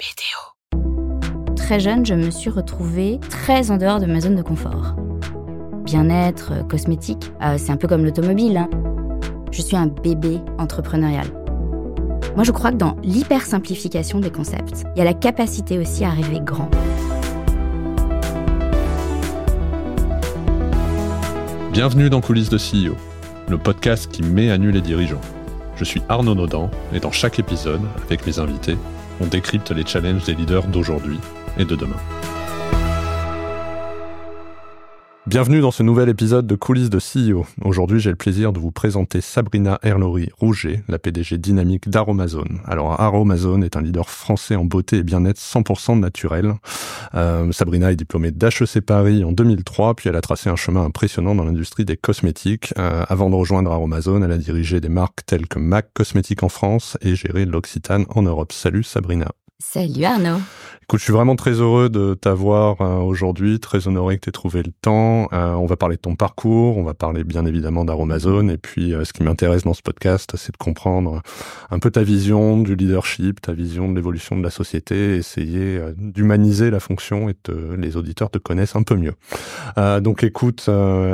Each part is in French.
BDO. Très jeune, je me suis retrouvée très en dehors de ma zone de confort. Bien-être, euh, cosmétique, euh, c'est un peu comme l'automobile. hein. Je suis un bébé entrepreneurial. Moi, je crois que dans l'hyper-simplification des concepts, il y a la capacité aussi à rêver grand. Bienvenue dans Coulisses de CEO, le podcast qui met à nu les dirigeants. Je suis Arnaud Naudan et dans chaque épisode, avec mes invités, on décrypte les challenges des leaders d'aujourd'hui et de demain. Bienvenue dans ce nouvel épisode de Coulisses de CEO. Aujourd'hui, j'ai le plaisir de vous présenter Sabrina Erlori Rouget, la PDG dynamique d'Aromazone. Alors, Aromazone est un leader français en beauté et bien-être 100% naturel. Euh, Sabrina est diplômée d'HEC Paris en 2003, puis elle a tracé un chemin impressionnant dans l'industrie des cosmétiques. Euh, avant de rejoindre Aromazone, elle a dirigé des marques telles que MAC Cosmétiques en France et géré l'Occitane en Europe. Salut Sabrina. Salut Arnaud. Écoute, je suis vraiment très heureux de t'avoir euh, aujourd'hui, très honoré que tu aies trouvé le temps. Euh, on va parler de ton parcours, on va parler bien évidemment d'Aromazone, et puis euh, ce qui m'intéresse dans ce podcast, c'est de comprendre un peu ta vision du leadership, ta vision de l'évolution de la société, essayer d'humaniser la fonction et les auditeurs te connaissent un peu mieux. Donc écoute,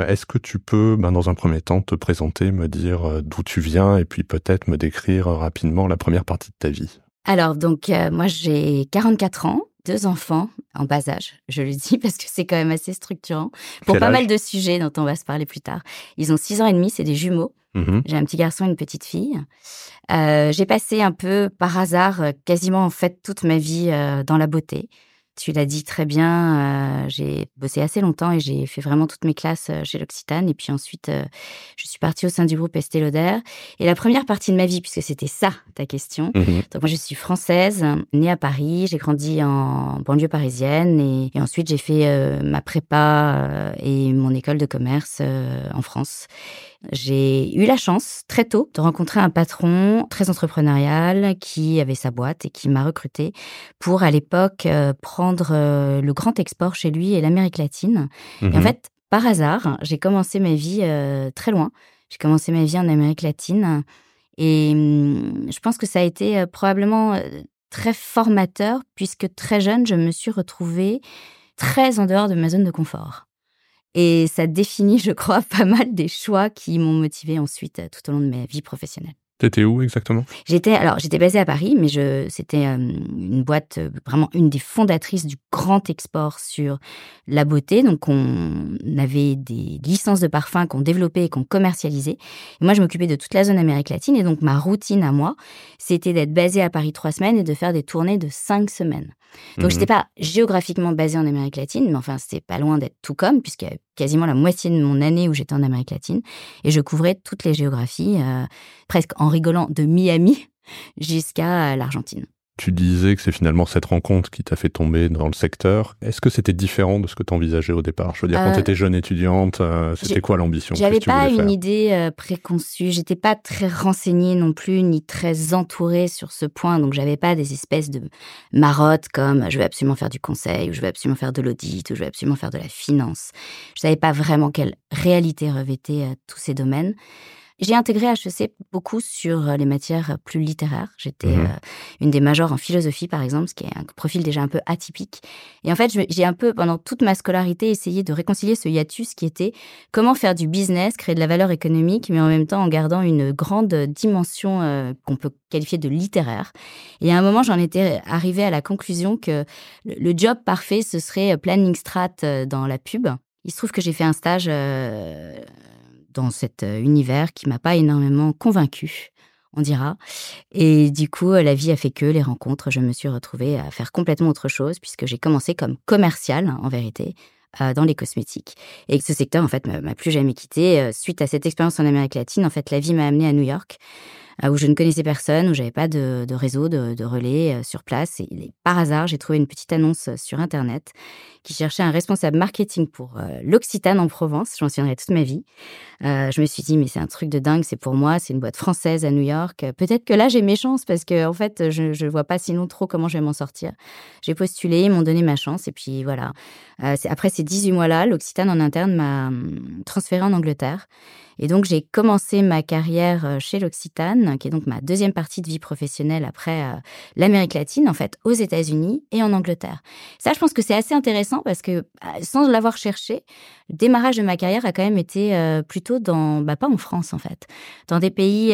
est-ce que tu peux, ben, dans un premier temps, te présenter, me dire d'où tu viens, et puis peut-être me décrire rapidement la première partie de ta vie? Alors, donc, euh, moi, j'ai 44 ans, deux enfants en bas âge. Je le dis parce que c'est quand même assez structurant pour Quel pas mal de sujets dont on va se parler plus tard. Ils ont 6 ans et demi, c'est des jumeaux. Mhm. J'ai un petit garçon et une petite fille. Euh, j'ai passé un peu par hasard, euh, quasiment en fait toute ma vie euh, dans la beauté. Tu l'as dit très bien, euh, j'ai bossé assez longtemps et j'ai fait vraiment toutes mes classes euh, chez l'Occitane. Et puis ensuite, euh, je suis partie au sein du groupe Estée Lauder. Et la première partie de ma vie, puisque c'était ça ta question, Mhm. donc moi je suis française, née à Paris, j'ai grandi en banlieue parisienne et, et ensuite j'ai fait euh, ma prépa et mon école de commerce en France. J'ai eu la chance très tôt de rencontrer un patron très entrepreneurial qui avait sa boîte et qui m'a recruté pour à l'époque euh, prendre euh, le grand export chez lui et l'Amérique latine. Et en Mhm. fait, par hasard, j'ai commencé ma vie euh, très loin. J'ai commencé ma vie en Amérique latine. Et hum, je pense que ça a été probablement très formateur, puisque très jeune, je me suis retrouvée très en dehors de ma zone de confort. Et ça définit, je crois, pas mal des choix qui m'ont motivée ensuite euh, tout au long de ma vie professionnelle. T'étais où exactement? J'étais alors j'étais basée à Paris, mais je c'était euh, une boîte euh, vraiment une des fondatrices du grand export sur la beauté. Donc on avait des licences de parfums qu'on développait et qu'on commercialisait. Et moi je m'occupais de toute la zone Amérique latine et donc ma routine à moi c'était d'être basée à Paris trois semaines et de faire des tournées de cinq semaines. Donc Mhm. j'étais pas géographiquement basée en Amérique latine, mais enfin c'était pas loin d'être tout comme puisqu'il y a quasiment la moitié de mon année où j'étais en Amérique latine et je couvrais toutes les géographies euh, presque en rigolant de Miami jusqu'à l'Argentine. Tu disais que c'est finalement cette rencontre qui t'a fait tomber dans le secteur. Est-ce que c'était différent de ce que tu envisageais au départ? Je veux dire, quand Euh, tu étais jeune étudiante, euh, c'était quoi l'ambition? J'avais pas une idée euh, préconçue, j'étais pas très renseignée non plus, ni très entourée sur ce point, donc j'avais pas des espèces de marottes comme je vais absolument faire du conseil, ou je vais absolument faire de l'audit, ou je vais absolument faire de la finance. Je savais pas vraiment quelle réalité revêtaient euh, tous ces domaines. J'ai intégré HEC beaucoup sur euh, les matières plus littéraires. J'étais Mhm. euh, une des majors en philosophie, par exemple, ce qui est un profil déjà un peu atypique. Et en fait, j'ai un peu, pendant toute ma scolarité, essayé de réconcilier ce hiatus qui était comment faire du business, créer de la valeur économique, mais en même temps en gardant une grande dimension euh, qu'on peut qualifier de littéraire. Et à un moment, j'en étais arrivée à la conclusion que le, job parfait, ce serait planning strat euh, dans la pub. Il se trouve que j'ai fait un stage euh, dans cet euh, univers qui m'a pas énormément convaincue, on dira. Et du coup, euh, la vie a fait que les rencontres, je me suis retrouvée à faire complètement autre chose puisque j'ai commencé comme commerciale, en vérité, euh, dans les cosmétiques. Et ce secteur, en fait, m'a plus jamais quitté. Suite à cette expérience en Amérique latine, en fait, la vie m'a amenée à New York, où je ne connaissais personne, où j'avais pas de, réseau, de, relais euh, sur place. Et, par hasard, j'ai trouvé une petite annonce euh, sur Internet qui cherchait un responsable marketing pour euh, l'Occitane en Provence. Je m'en souviendrai toute ma vie. Euh, je me suis dit, mais c'est un truc de dingue, c'est pour moi, c'est une boîte française à New York. Euh, Peut-être que là, j'ai mes chances parce que, en fait, je ne vois pas sinon trop comment je vais m'en sortir. J'ai postulé, ils m'ont donné ma chance et puis voilà. Euh, après ces 18 mois-là, l'Occitane en interne m'a hum, transférée en Angleterre. Et donc, j'ai commencé ma carrière euh, chez l'Occitane, qui est donc ma deuxième partie de vie professionnelle après euh, l'Amérique latine, en fait, aux États-Unis et en Angleterre. Ça, je pense que c'est assez intéressant parce que, sans l'avoir cherché, le démarrage de ma carrière a quand même été plutôt dans, bah, pas en France, en fait, dans des pays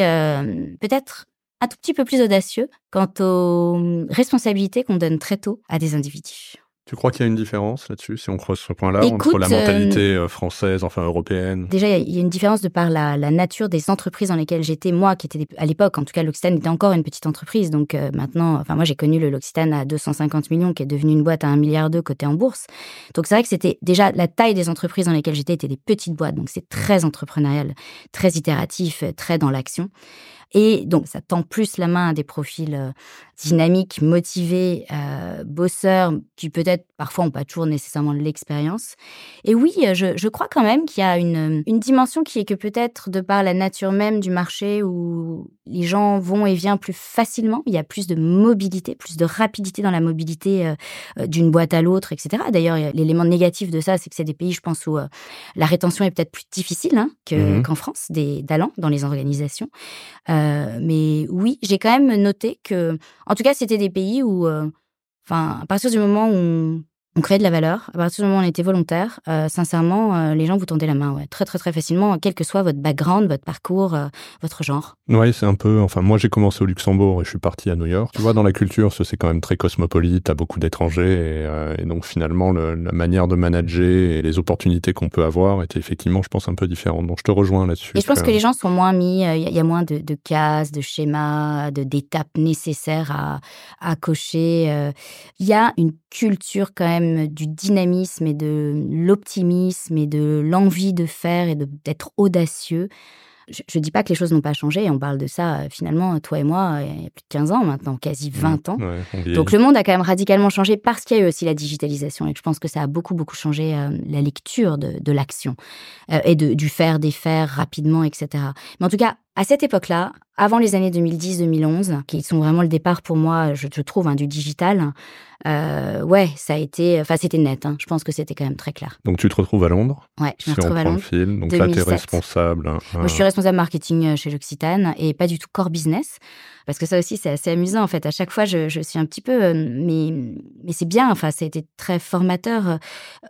peut-être un tout petit peu plus audacieux quant aux hum, responsabilités qu'on donne très tôt à des individus. Tu crois qu'il y a une différence là-dessus, si on creuse ce point-là, entre la mentalité euh, française, enfin européenne? Déjà, il y a une différence de par la, nature des entreprises dans lesquelles j'étais, moi, qui était à l'époque, en tout cas, l'Occitane était encore une petite entreprise. Donc euh, maintenant, enfin moi, j'ai connu le l'Occitane à 250 millions, qui est devenu une boîte à 1 milliard d'euros côté en bourse. Donc c'est vrai que c'était déjà la taille des entreprises dans lesquelles j'étais étaient des petites boîtes. Donc c'est très entrepreneurial, très itératif, très dans l'action. Et donc, ça tend plus la main à des profils euh, dynamiques, motivés, euh, bosseurs, qui peut-être parfois n'ont pas toujours nécessairement l'expérience. Et oui, euh, je, crois quand même qu'il y a une, une dimension qui est que peut-être de par la nature même du marché où les gens vont et viennent plus facilement, il y a plus de mobilité, plus de rapidité dans la mobilité d'une boîte à l'autre, etc. D'ailleurs, l'élément négatif de ça, c'est que c'est des pays, je pense, où la rétention est peut-être plus difficile hein, mmh qu'en France, des talents dans les organisations. Euh, mais oui, j'ai quand même noté que, en tout cas, c'était des pays où, euh, enfin, à partir du moment où crée de la valeur. À partir du moment où on était volontaire, euh, sincèrement, euh, les gens vous tendaient la main, ouais, très très très facilement, quel que soit votre background, votre parcours, euh, votre genre. Oui, c'est un peu. Enfin, moi j'ai commencé au Luxembourg et je suis parti à New York. Tu vois, dans la culture, c'est quand même très cosmopolite, t'as beaucoup d'étrangers et, donc finalement la manière de manager et les opportunités qu'on peut avoir étaient effectivement, je pense, un peu différentes. Donc je te rejoins là-dessus. Et je pense que les gens sont moins mis. Il y, a moins de, cases, de schémas, de d'étapes nécessaires à, à cocher. Il y a une culture quand même du dynamisme et de l'optimisme et de l'envie de faire et d'être audacieux. Je ne dis pas que les choses n'ont pas changé, on parle de ça euh, finalement, toi et moi, euh, il y a plus de 15 ans maintenant, quasi 20 mmh, ans. Donc le monde a quand même radicalement changé parce qu'il y a eu aussi la digitalisation et je pense que ça a beaucoup, beaucoup changé euh, la lecture de, l'action et de, du faire, des faire rapidement, etc. Mais en tout cas, à cette époque-là, avant les années 2010-2011, qui sont vraiment le départ pour moi, je, trouve, hein, du digital, euh, ouais, ça a été, enfin, c'était net. Hein. Je pense que c'était quand même très clair. Donc, tu te retrouves à Londres Ouais, je me retrouve à Londres. Film. Donc là, tu es responsable. Hein, Moi, je suis responsable marketing euh, chez l'Occitane et pas du tout core business. Parce que ça aussi, c'est assez amusant. En fait, à chaque fois, je, suis un petit peu, euh, mais, mais c'est bien. Enfin, ça a été très formateur. Euh,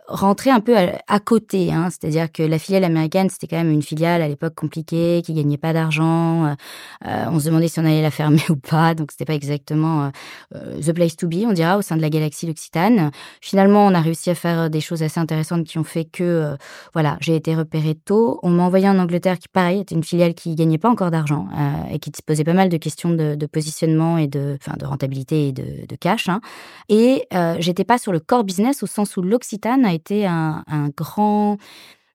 rentrer un peu à, côté, hein. c'est-à-dire que la filiale américaine, c'était quand même une filiale à l'époque compliquée, qui gagnait pas d'argent. on se demandait si on allait la fermer ou pas. Donc, c'était pas exactement the place to be, on dira, au sein de la galaxie L'Occitane. Finalement, on a réussi à faire des choses assez intéressantes qui ont fait que, voilà, j'ai été repérée tôt. On m'a envoyé en Angleterre, qui pareil, était une filiale qui gagnait pas encore d'argent et qui se posait pas mal de questions de de, positionnement et de, enfin, de rentabilité et de, cash. Hein. Et euh, j'étais pas sur le core business au sens où l'Occitane a été un, grand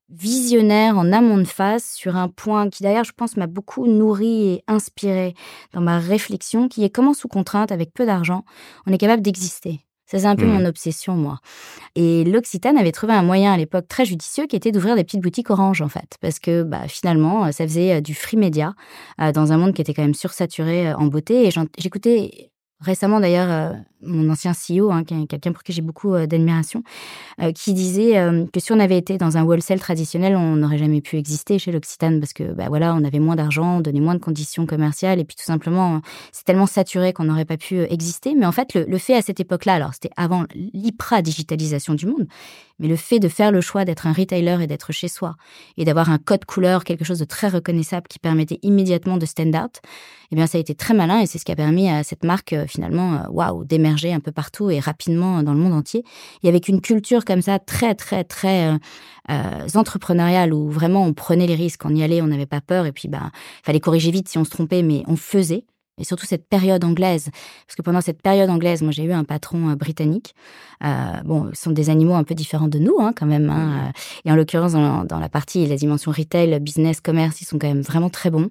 visionnaire en amont de phase sur un point qui d'ailleurs je pense m'a beaucoup nourri et inspiré dans ma réflexion qui est comment sous contrainte avec peu d'argent on est capable d'exister? Ça, c'est un peu mmh. mon obsession, moi. Et l'Occitane avait trouvé un moyen à l'époque très judicieux qui était d'ouvrir des petites boutiques orange, en fait. Parce que bah, finalement, ça faisait euh, du free média euh, dans un monde qui était quand même sursaturé euh, en beauté. Et j'écoutais récemment d'ailleurs euh, mon ancien CEO, hein, quelqu'un pour qui j'ai beaucoup euh, d'admiration, euh, qui disait que si on avait été dans un wholesale traditionnel, on n'aurait jamais pu exister chez l'Occitane parce que bah voilà, on avait moins d'argent, on donnait moins de conditions commerciales et puis tout simplement c'est tellement saturé qu'on n'aurait pas pu exister. Mais en fait, le, le fait à cette époque-là, alors c'était avant l'hyper digitalisation du monde, mais le fait de faire le choix d'être un retailer et d'être chez soi et d'avoir un code couleur, quelque chose de très reconnaissable qui permettait immédiatement de stand out, eh bien ça a été très malin et c'est ce qui a permis à cette marque finalement, euh, waouh, d'émerger un peu partout et rapidement dans le monde entier. Et avec une culture comme ça, très, très, très euh, euh, entrepreneuriale, où vraiment on prenait les risques, on y allait, on n'avait pas peur, et puis bah, fallait corriger vite si on se trompait, mais on faisait et surtout cette période anglaise, parce que pendant cette période anglaise, moi j'ai eu un patron euh, britannique. Euh, bon, ce sont des animaux un peu différents de nous, hein, quand même. Hein, euh, et en l'occurrence, dans, dans, la partie la dimension retail, business, commerce, ils sont quand même vraiment très bons.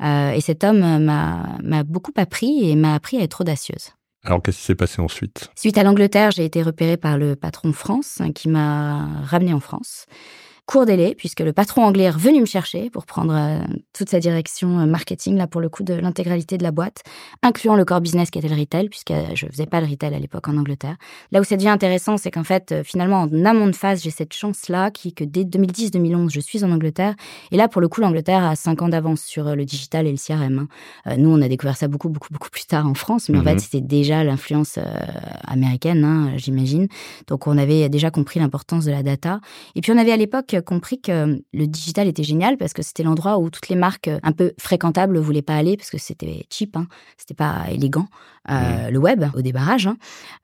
Et cet homme m'a beaucoup appris et m'a appris à être audacieuse. Alors, qu'est-ce qui s'est passé ensuite? Suite à l'Angleterre, j'ai été repérée par le patron France, hein, qui m'a ramené en France. Court délai, puisque le patron anglais est revenu me chercher pour prendre euh, toute sa direction euh, marketing, là, pour le coup, de l'intégralité de la boîte, incluant le core business qui était le retail, puisque je faisais pas le retail à l'époque en Angleterre. Là où ça devient intéressant, c'est qu'en fait, finalement, en amont de phase, j'ai cette chance-là, qui que dès 2010-2011, je suis en Angleterre. Et là, pour le coup, l'Angleterre a cinq ans d'avance sur le digital et le CRM. Hein. nous, on a découvert ça beaucoup, beaucoup, beaucoup plus tard en France, mais en fait, mhm. c'était déjà l'influence américaine, hein, j'imagine. Donc, on avait déjà compris l'importance de la data. Et puis, on avait à l'époque compris que le digital était génial parce que c'était l'endroit où toutes les marques un peu fréquentables voulaient pas aller parce que c'était cheap, hein, c'était pas élégant. Euh, le web au débarrage. Hein.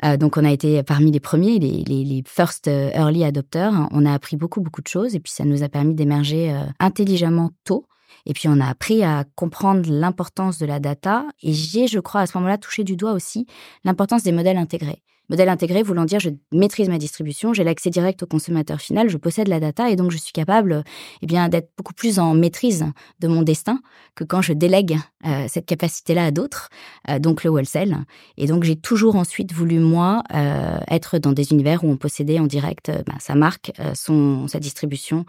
Euh, donc, on a été parmi les premiers, les, les, first early adopters. On a appris beaucoup, beaucoup de choses et puis ça nous a permis d'émerger euh, intelligemment tôt. Et puis, on a appris à comprendre l'importance de la data. Et j'ai, je crois, à ce moment-là, touché du doigt aussi l'importance des modèles intégrés. Modèle intégré voulant dire je maîtrise ma distribution, j'ai l'accès direct au consommateur final, je possède la data et donc je suis capable eh bien d'être beaucoup plus en maîtrise de mon destin que quand je délègue euh, cette capacité-là à d'autres, euh, donc le wholesale. Et donc j'ai toujours ensuite voulu moi euh, être dans des univers où on possédait en direct ben, sa marque, son sa distribution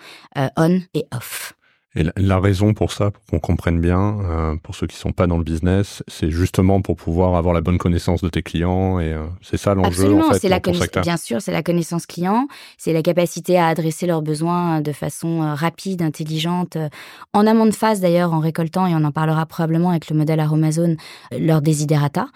on et off. Et la, raison pour ça, pour qu'on comprenne bien, euh, pour ceux qui sont pas dans le business, c'est justement pour pouvoir avoir la bonne connaissance de tes clients et euh, c'est ça l'enjeu en fait. C'est la bien sûr, c'est la connaissance client, c'est la capacité à adresser leurs besoins de façon euh, rapide, intelligente, en amont de phase d'ailleurs, en récoltant et on en parlera probablement avec le modèle Aromazone leur desiderata,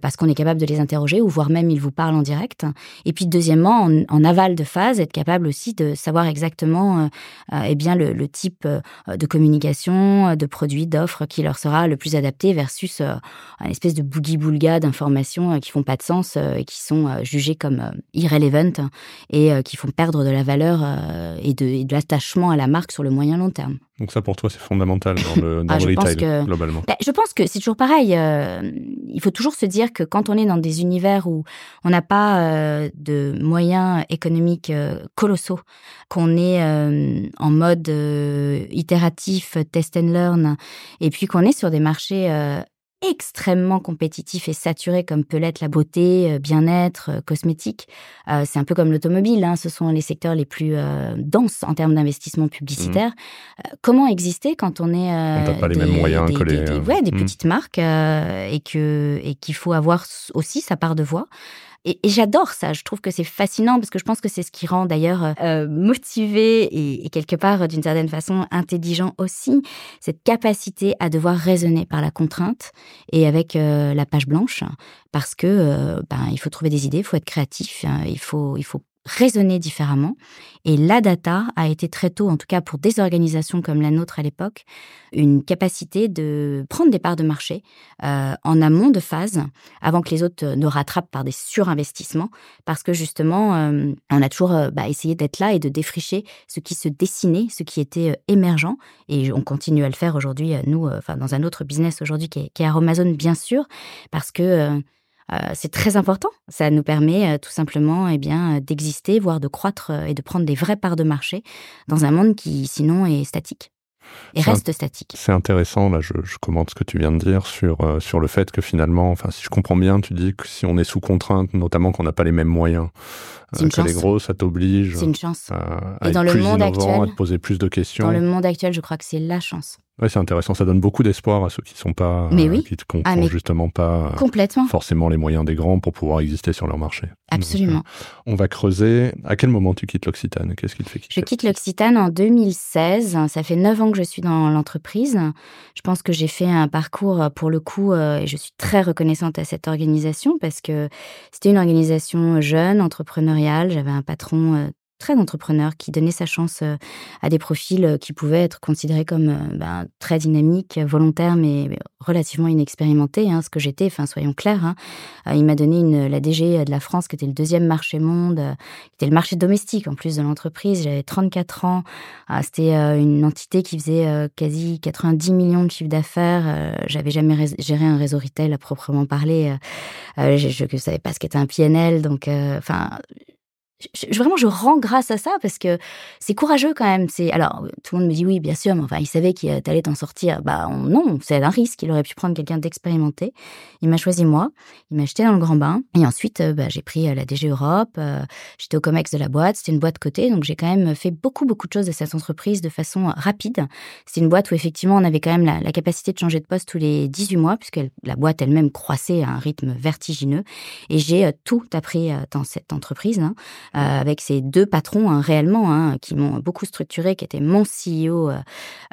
parce qu'on est capable de les interroger ou voire même ils vous parlent en direct. Et puis deuxièmement, en, aval de phase, être capable aussi de savoir exactement, eh bien le, le type euh, de communication, euh, de produits, d'offres qui leur sera le plus adapté versus euh, un espèce de boogie-boulga d'informations qui font pas de sens et qui sont jugées comme irrelevant et qui font perdre de la valeur et de, l'attachement à la marque sur le moyen long terme. Donc ça pour toi c'est fondamental dans le, dans ah, retail globalement. Bah, je pense que c'est toujours pareil. il faut toujours se dire que quand on est dans des univers où on n'a pas de moyens économiques colossaux, qu'on est en mode itératif, test and learn, et puis qu'on est sur des marchés euh, extrêmement compétitifs et saturés comme peut l'être la beauté, euh, bien-être, euh, cosmétique. c'est un peu comme l'automobile, hein, ce sont les secteurs les plus denses en termes d'investissement publicitaire. Mmh. comment exister quand on est... on n'a pas les mêmes moyens que les... ouais, des mmh. petites marques et que et qu'il faut avoir aussi sa part de voix. Et, j'adore ça. Je trouve que c'est fascinant parce que je pense que c'est ce qui rend d'ailleurs euh, euh, motivé et, quelque part d'une certaine façon intelligent aussi cette capacité à devoir raisonner par la contrainte et avec euh, la page blanche parce que ben il faut trouver des idées, il faut être créatif, hein, il faut il faut raisonner différemment. Et la data a été très tôt, en tout cas pour des organisations comme la nôtre à l'époque, une capacité de prendre des parts de marché euh, en amont de phase, avant que les autres ne rattrapent par des surinvestissements, parce que justement, euh, on a toujours euh, bah, essayé d'être là et de défricher ce qui se dessinait, ce qui était émergent, et on continue à le faire aujourd'hui, nous, dans un autre business aujourd'hui qui est, qui est Amazon, bien sûr, parce que euh, c'est très important. Ça nous permet euh, tout simplement eh bien, d'exister, voire de croître euh, et de prendre des vraies parts de marché dans un monde qui sinon est statique et reste statique. C'est intéressant, là je, je, commente ce que tu viens de dire sur, sur le fait que finalement, enfin si je comprends bien, tu dis que si on est sous contrainte, notamment qu'on n'a pas les mêmes moyens que les gros, ça t'oblige une chance. à, et dans le monde actuel, à te poser plus de questions. Dans le monde actuel, je crois que c'est la chance. Ouais, c'est intéressant. Ça donne beaucoup d'espoir à ceux qui sont pas, mais oui. qui ne ah, justement pas complètement. forcément les moyens des grands pour pouvoir exister sur leur marché. Absolument. Euh, on va creuser. À quel moment tu quittes l'Occitane? Qu'est-ce qui te fait quitter? Je quitte l'Occitane en 2016. Ça fait neuf ans que je suis dans l'entreprise. Je pense que j'ai fait un parcours euh, pour le coup euh, et je suis très reconnaissante à cette organisation parce que c'était une organisation jeune, entrepreneuriale. J'avais un patron très d'entrepreneurs qui donnait sa chance euh, à des profils euh, qui pouvaient être considérés comme euh, ben, très dynamiques, volontaires, mais relativement inexpérimentés, hein, ce que j'étais, enfin soyons clairs. Hein. Il m'a donné une, la DG de la France, qui était le deuxième marché monde, qui était le marché domestique en plus de l'entreprise. J'avais 34 ans. C'était une entité qui faisait quasi 90 millions de chiffre d'affaires. J'avais jamais géré un réseau retail à proprement parler. Je ne savais pas ce qu'était un PNL. Donc, enfin, je, vraiment, je rends grâce à ça parce que c'est courageux quand même. C'est alors tout le monde me dit oui, bien sûr, mais enfin, il savait qu'il allait t'en sortir. Bah non, c'est un risque. Il aurait pu prendre quelqu'un d'expérimenté. Il m'a choisi moi. Il m'a jeté dans le grand bain. Et ensuite, euh, bah, j'ai pris euh, la DG Europe. Euh, j'étais au Comex de la boîte. C'était une boîte côté, donc j'ai quand même fait beaucoup beaucoup de choses de cette entreprise de façon rapide. C'est une boîte où effectivement on avait quand même la, la, capacité de changer de poste tous les 18 mois puisque la boîte elle-même croissait à un rythme vertigineux. Et j'ai tout appris dans cette entreprise. Hein. Euh, avec ces deux patrons hein, réellement hein, qui m'ont beaucoup structuré, qui étaient mon CEO euh,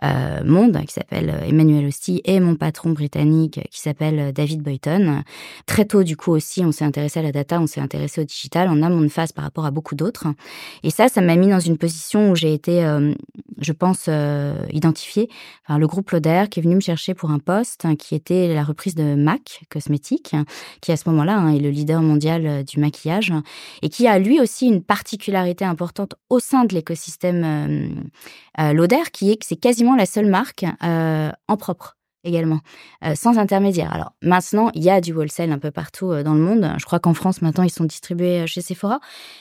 euh, monde, qui s'appelle Emmanuel Hosty, et mon patron britannique qui s'appelle David Boyton. Très tôt, du coup aussi, on s'est intéressé à la data, on s'est intéressé au digital, on a mon face par rapport à beaucoup d'autres. Et ça, ça m'a mis dans une position où j'ai été, je pense, identifiée par le groupe Lauder qui est venu me chercher pour un poste hein, qui était la reprise de MAC Cosmétiques, qui à ce moment-là est le leader mondial du maquillage et qui a lui aussi une particularité importante au sein de l'écosystème euh, euh, Lauder, qui est que c'est quasiment la seule marque euh, en propre également, sans intermédiaire. Alors maintenant, il y a du wholesale un peu partout dans le monde. Je crois qu'en France, maintenant, ils sont distribués chez Sephora.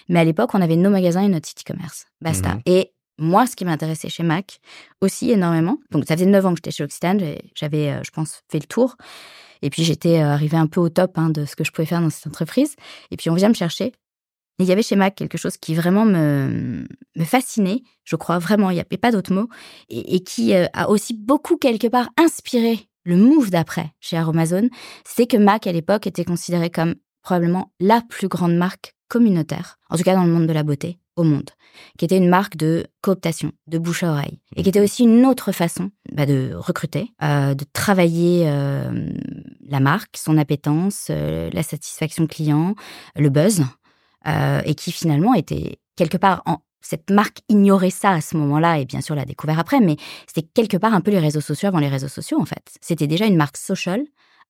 Mais à l'époque, on avait nos magasins et notre site e-commerce. Basta. Mhm. Et moi, ce qui m'intéressait chez Mac aussi énormément, donc ça faisait 9 ans que j'étais chez Occitane, j'avais, je pense, fait le tour. Et puis j'étais arrivée un peu au top hein, de ce que je pouvais faire dans cette entreprise. Et puis on vient me chercher il y avait chez Mac quelque chose qui vraiment me, fascinait, je crois vraiment, il n'y avait pas d'autre mot, et, qui euh, a aussi beaucoup quelque part inspiré le move d'après chez Amazon, c'est que Mac à l'époque était considéré comme probablement la plus grande marque communautaire, en tout cas dans le monde de la beauté, au monde, qui était une marque de cooptation, de bouche à oreille, et qui était aussi une autre façon bah, de recruter, euh, de travailler euh, la marque, son appétence, la satisfaction client, le buzz, euh, et qui finalement était quelque part en, cette marque ignorait ça à ce moment-là et bien sûr l'a découvert après, mais c'était quelque part un peu les réseaux sociaux avant les réseaux sociaux en fait. C'était déjà une marque social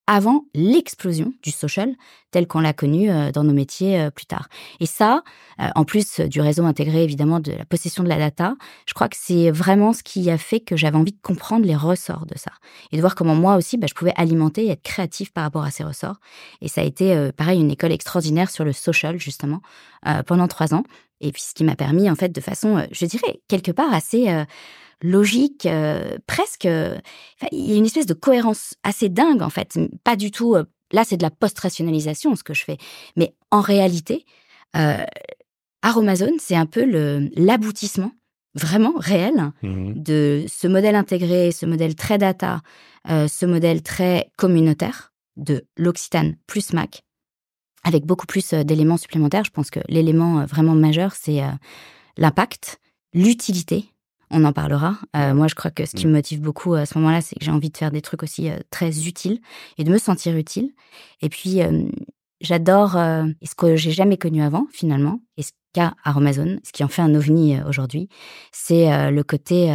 avant l'explosion du social tel qu'on l'a connu euh, dans nos métiers euh, plus tard. Et ça, euh, en plus du réseau intégré évidemment de la possession de la data, je crois que c'est vraiment ce qui a fait que j'avais envie de comprendre les ressorts de ça et de voir comment moi aussi bah, je pouvais alimenter et être créatif par rapport à ces ressorts. Et ça a été pareil une école extraordinaire sur le social justement pendant trois ans. Et puis ce qui m'a permis en fait de façon, je dirais quelque part assez logique, euh, presque. il y a une espèce de cohérence assez dingue en fait. Pas du tout. Euh, là, c'est de la post-rationalisation ce que je fais, mais en réalité, euh, Aromazone, c'est un peu l'aboutissement vraiment réel mmh de ce modèle intégré, ce modèle très data, euh, ce modèle très communautaire de l'Occitane plus Mac, avec beaucoup plus d'éléments supplémentaires. Je pense que l'élément vraiment majeur, c'est l'impact, l'utilité on en parlera. Euh, moi, je crois que ce qui me motive beaucoup à ce moment-là, c'est que j'ai envie de faire des trucs aussi euh, très utiles et de me sentir utile. Et puis, euh, j'adore ce que j'ai jamais connu avant, finalement, et ce qu'a Amazon, ce qui en fait un ovni aujourd'hui, c'est le côté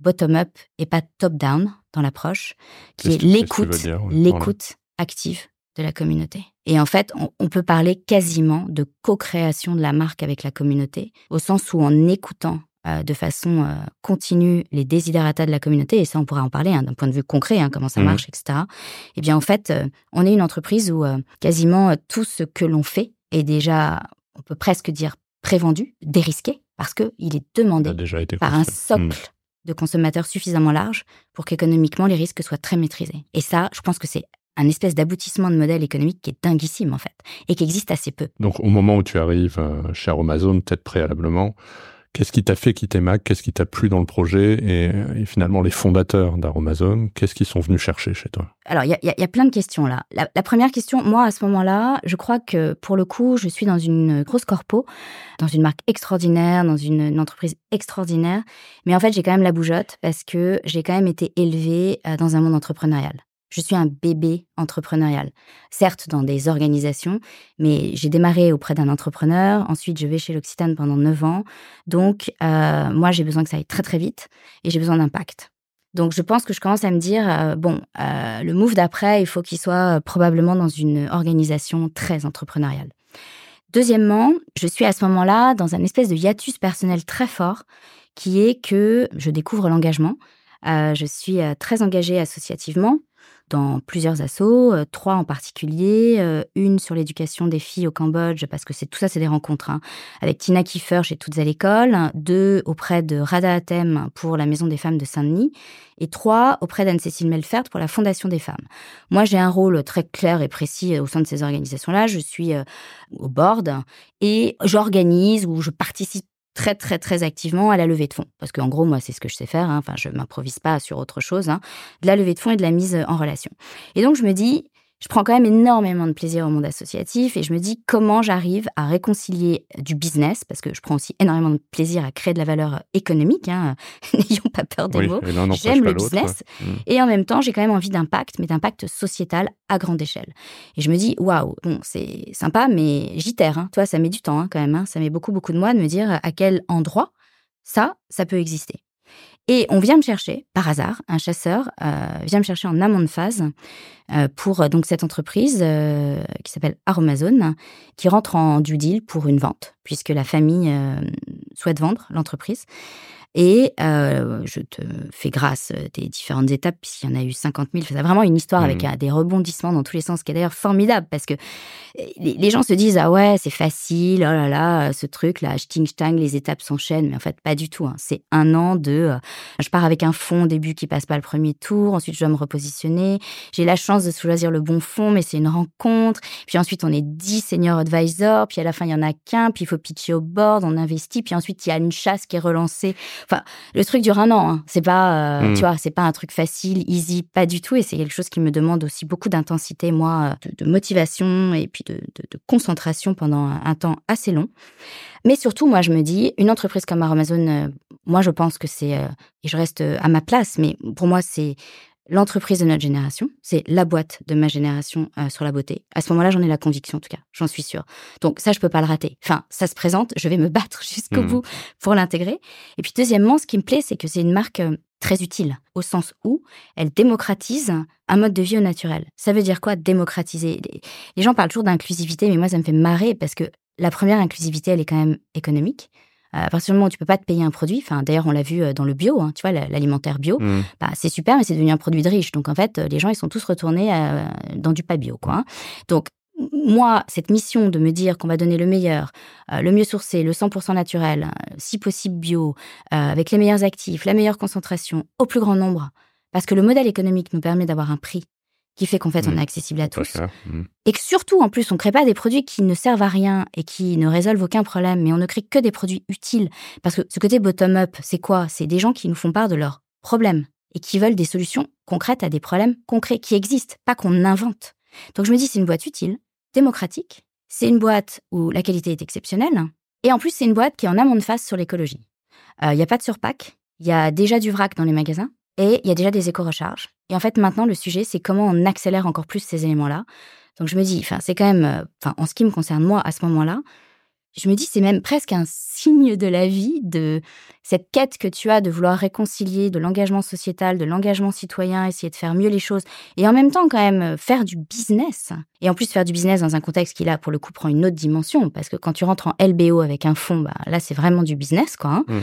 bottom-up et pas top-down dans l'approche, qui est l'écoute, l'écoute active de la communauté. Et en fait, on, peut parler quasiment de co-création de la marque avec la communauté, au sens où en écoutant euh, de façon euh, continue les désiderata de la communauté, et ça on pourrait en parler hein, d'un point de vue concret, hein, comment ça mmh. marche, etc. Eh bien en fait, euh, on est une entreprise où quasiment tout ce que l'on fait est déjà, on peut presque dire, prévendu, dérisqué, parce qu'il est demandé par un socle mmh. de consommateurs suffisamment large pour qu'économiquement les risques soient très maîtrisés. Et ça, je pense que c'est un espèce d'aboutissement de modèle économique qui est dinguissime en fait, et qui existe assez peu. Donc au moment où tu arrives chez Amazon, peut-être préalablement, Qu'est-ce qui t'a fait quitter Mac? Qu'est-ce qui t'a plu dans le projet? Et, finalement, les fondateurs d'Aromazone, qu'est-ce qu'ils sont venus chercher chez toi? Alors, il y, a plein de questions là. La, première question, moi, à ce moment-là, je crois que pour le coup, je suis dans une grosse corpo, dans une marque extraordinaire, dans une, entreprise extraordinaire. Mais en fait, j'ai quand même la bougeotte parce que j'ai quand même été élevée euh, dans un monde entrepreneurial. Je suis un bébé entrepreneurial. Certes, dans des organisations, mais j'ai démarré auprès d'un entrepreneur. Ensuite, je vais chez l'Occitane pendant 9 ans. Donc, euh, moi, j'ai besoin que ça aille très, très vite et j'ai besoin d'impact. Donc, je pense que je commence à me dire, euh, bon, euh, le move d'après, il faut qu'il soit probablement dans une organisation très entrepreneuriale. Deuxièmement, je suis à ce moment-là dans un espèce de hiatus personnel très fort qui est que je découvre l'engagement. je suis très engagée associativement. Dans plusieurs assos, euh, trois en particulier, euh, une sur l'éducation des filles au Cambodge, parce que c'est tout ça, c'est des rencontres, hein, avec Tina Kiefer chez Toutes à l'école, deux auprès de Rada Atem pour la Maison des femmes de Saint-Denis, et trois auprès d'Anne-Cécile Melfert pour la Fondation des femmes. Moi, j'ai un rôle très clair et précis au sein de ces organisations-là. Je suis au board et j'organise ou je participe très très très activement à la levée de fonds parce qu'en gros moi c'est ce que je sais faire hein. enfin je m'improvise pas sur autre chose hein. de la levée de fonds et de la mise en relation et donc je me dis je prends quand même énormément de plaisir au monde associatif et je me dis comment j'arrive à réconcilier du business, parce que je prends aussi énormément de plaisir à créer de la valeur économique, hein. n'ayons pas peur des mots, j'aime le business, mm. et en même temps j'ai quand même envie d'impact, mais d'impact sociétal à grande échelle. Et je me dis, waouh, bon, c'est sympa, mais j'y terre, hein. toi ça met du temps hein, quand même, ça met beaucoup beaucoup de mois de me dire à quel endroit ça, ça peut exister. Et on vient me chercher, par hasard, un chasseur euh, vient me chercher en amont de phase euh, pour euh, donc cette entreprise qui s'appelle Aromazone, qui rentre en due deal pour une vente, puisque la famille souhaite vendre l'entreprise. Et euh, je te fais grâce des différentes étapes, puisqu'il y en a eu 50 000. C'est vraiment une histoire avec mmh. des rebondissements dans tous les sens, qui est d'ailleurs formidable, parce que les gens se disent Ah ouais, c'est facile, oh là là, ce truc-là, ting-stang, les étapes s'enchaînent. Mais en fait, pas du tout. Hein. C'est un an de. Euh, je pars avec un fonds au début qui passe pas le premier tour, ensuite je dois me repositionner. J'ai la chance de choisir le bon fonds, mais c'est une rencontre. Puis ensuite, on est 10 senior advisors, puis à la fin, il y en a qu'un, puis il faut pitcher au board, on investit, puis ensuite, il y a une chasse qui est relancée Enfin, le truc dure un an. Hein. C'est pas, euh, mm. tu vois, c'est pas un truc facile, easy, pas du tout. Et c'est quelque chose qui me demande aussi beaucoup d'intensité, moi, de, motivation et puis de, concentration pendant un, temps assez long. Mais surtout, moi, je me dis, une entreprise comme Amazon, euh, moi, je pense que c'est, euh, et je reste à ma place, mais pour moi, c'est l'entreprise de notre génération, c'est la boîte de ma génération euh, sur la beauté. À ce moment-là, j'en ai la conviction, en tout cas, j'en suis sûre. Donc ça, je peux pas le rater. Enfin, ça se présente, je vais me battre jusqu'au mmh. bout pour l'intégrer. Et puis deuxièmement, ce qui me plaît, c'est que c'est une marque euh, très utile, au sens où elle démocratise un mode de vie au naturel. Ça veut dire quoi, démocratiser? Les gens parlent toujours d'inclusivité, mais moi, ça me fait marrer parce que la première inclusivité, elle est quand même économique. Euh, à partir du moment où tu peux pas te payer un produit, enfin d'ailleurs on l'a vu euh, dans le bio, hein, tu vois l'alimentaire bio, mmh. bah, c'est super mais c'est devenu un produit de riche. Donc en fait les gens ils sont tous retournés euh, dans du pas bio quoi. Hein. Donc moi, cette mission de me dire qu'on va donner le meilleur, le mieux sourcé, le 100% naturel, si possible bio, avec les meilleurs actifs, la meilleure concentration, au plus grand nombre, parce que le modèle économique nous permet d'avoir un prix qui fait qu'en fait, on est mmh. accessible à tous. Mmh. Et que surtout, en plus, on ne crée pas des produits qui ne servent à rien et qui ne résolvent aucun problème, mais on ne crée que des produits utiles. Parce que ce côté bottom-up, c'est quoi? C'est des gens qui nous font part de leurs problèmes et qui veulent des solutions concrètes à des problèmes concrets qui existent, pas qu'on invente. Donc je me dis, c'est une boîte utile, démocratique, c'est une boîte où la qualité est exceptionnelle, et en plus, c'est une boîte qui est en amont de face sur l'écologie. Il euh, n'y a pas de surpack, il y a déjà du vrac dans les magasins, et il y a déjà des éco-recharges. Et en fait, maintenant, le sujet, c'est comment on accélère encore plus ces éléments-là. Donc, je me dis, enfin, c'est quand même, euh, enfin, en ce qui me concerne, moi, à ce moment-là, je me dis, c'est même presque un signe de la vie, de cette quête que tu as de vouloir réconcilier de l'engagement sociétal, de l'engagement citoyen, essayer de faire mieux les choses, et en même temps, quand même, euh, faire du business. Et en plus, faire du business dans un contexte qui, là, pour le coup, prend une autre dimension, parce que quand tu rentres en LBO avec un fonds, bah, là, c'est vraiment du business, quoi. Hein. Mmh.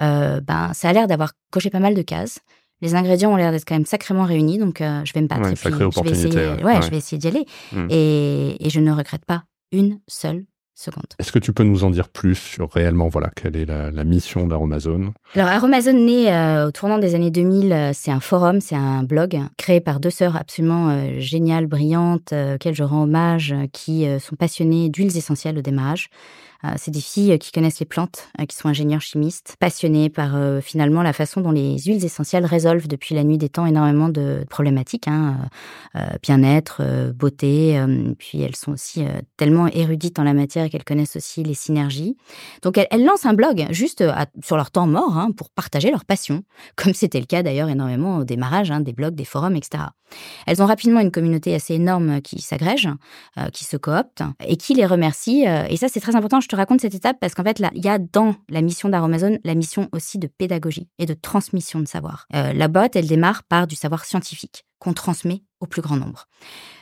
Euh, ben, ça a l'air d'avoir coché pas mal de cases. Les ingrédients ont l'air d'être quand même sacrément réunis, donc euh, je vais me battre. Ouais, je vais essayer, ouais, je vais essayer d'y aller. Hmm. Et, et, je ne regrette pas une seule seconde. Est-ce que tu peux nous en dire plus sur réellement, voilà, quelle est la, la mission d'Aromazone? Alors, Aromazone, né euh, au tournant des années 2000, euh, c'est un forum, c'est un blog créé par deux sœurs absolument géniales, brillantes, auxquelles je rends hommage, qui sont passionnées d'huiles essentielles au démarrage. Euh, c'est des filles qui connaissent les plantes, euh, qui sont ingénieurs chimistes, passionnées par euh, finalement la façon dont les huiles essentielles résolvent depuis la nuit des temps énormément de problématiques, hein, bien-être, beauté. puis elles sont aussi tellement érudites en la matière qu'elles connaissent aussi les synergies. Donc elles, lancent un blog juste sur leur temps mort hein, pour partager leur passion, comme c'était le cas d'ailleurs énormément au démarrage hein, des blogs, des forums, etc. Elles ont rapidement une communauté assez énorme qui s'agrège, qui se coopte et qui les remercie. et ça, c'est très important. Te raconte cette étape parce qu'en fait, il y a dans la mission d'Aromazone la mission aussi de pédagogie et de transmission de savoir. Euh, la boîte, elle démarre par du savoir scientifique qu'on transmet au plus grand nombre.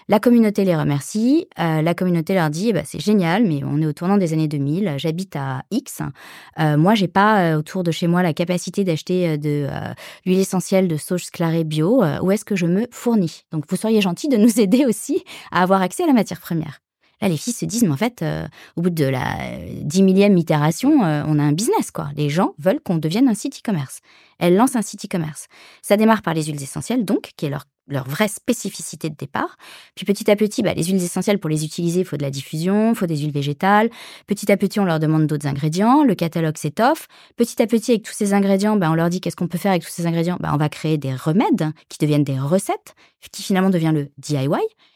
La communauté les remercie. Euh, la communauté leur dit bah, c'est génial, mais on est au tournant des années 2000. J'habite à X. Euh, moi, j'ai pas euh, autour de chez moi la capacité d'acheter de l'huile essentielle de sauge sclarée bio. où est-ce que je me fournis? Donc, vous seriez gentil de nous aider aussi à avoir accès à la matière première. Là, les filles se disent, mais en fait, au bout de la dix millième itération, on a un business, quoi. Les gens veulent qu'on devienne un site e-commerce. Elles lancent un site e-commerce. Ça démarre par les huiles essentielles, donc, qui est leur leur vraie spécificité de départ. Puis petit à petit, bah, les huiles essentielles, pour les utiliser, il faut de la diffusion, il faut des huiles végétales. Petit à petit, on leur demande d'autres ingrédients. Le catalogue s'étoffe. Petit à petit, avec tous ces ingrédients, bah, on leur dit qu'est-ce qu'on peut faire avec tous ces ingrédients? Bah, on va créer des remèdes qui deviennent des recettes, qui finalement devient le DIY.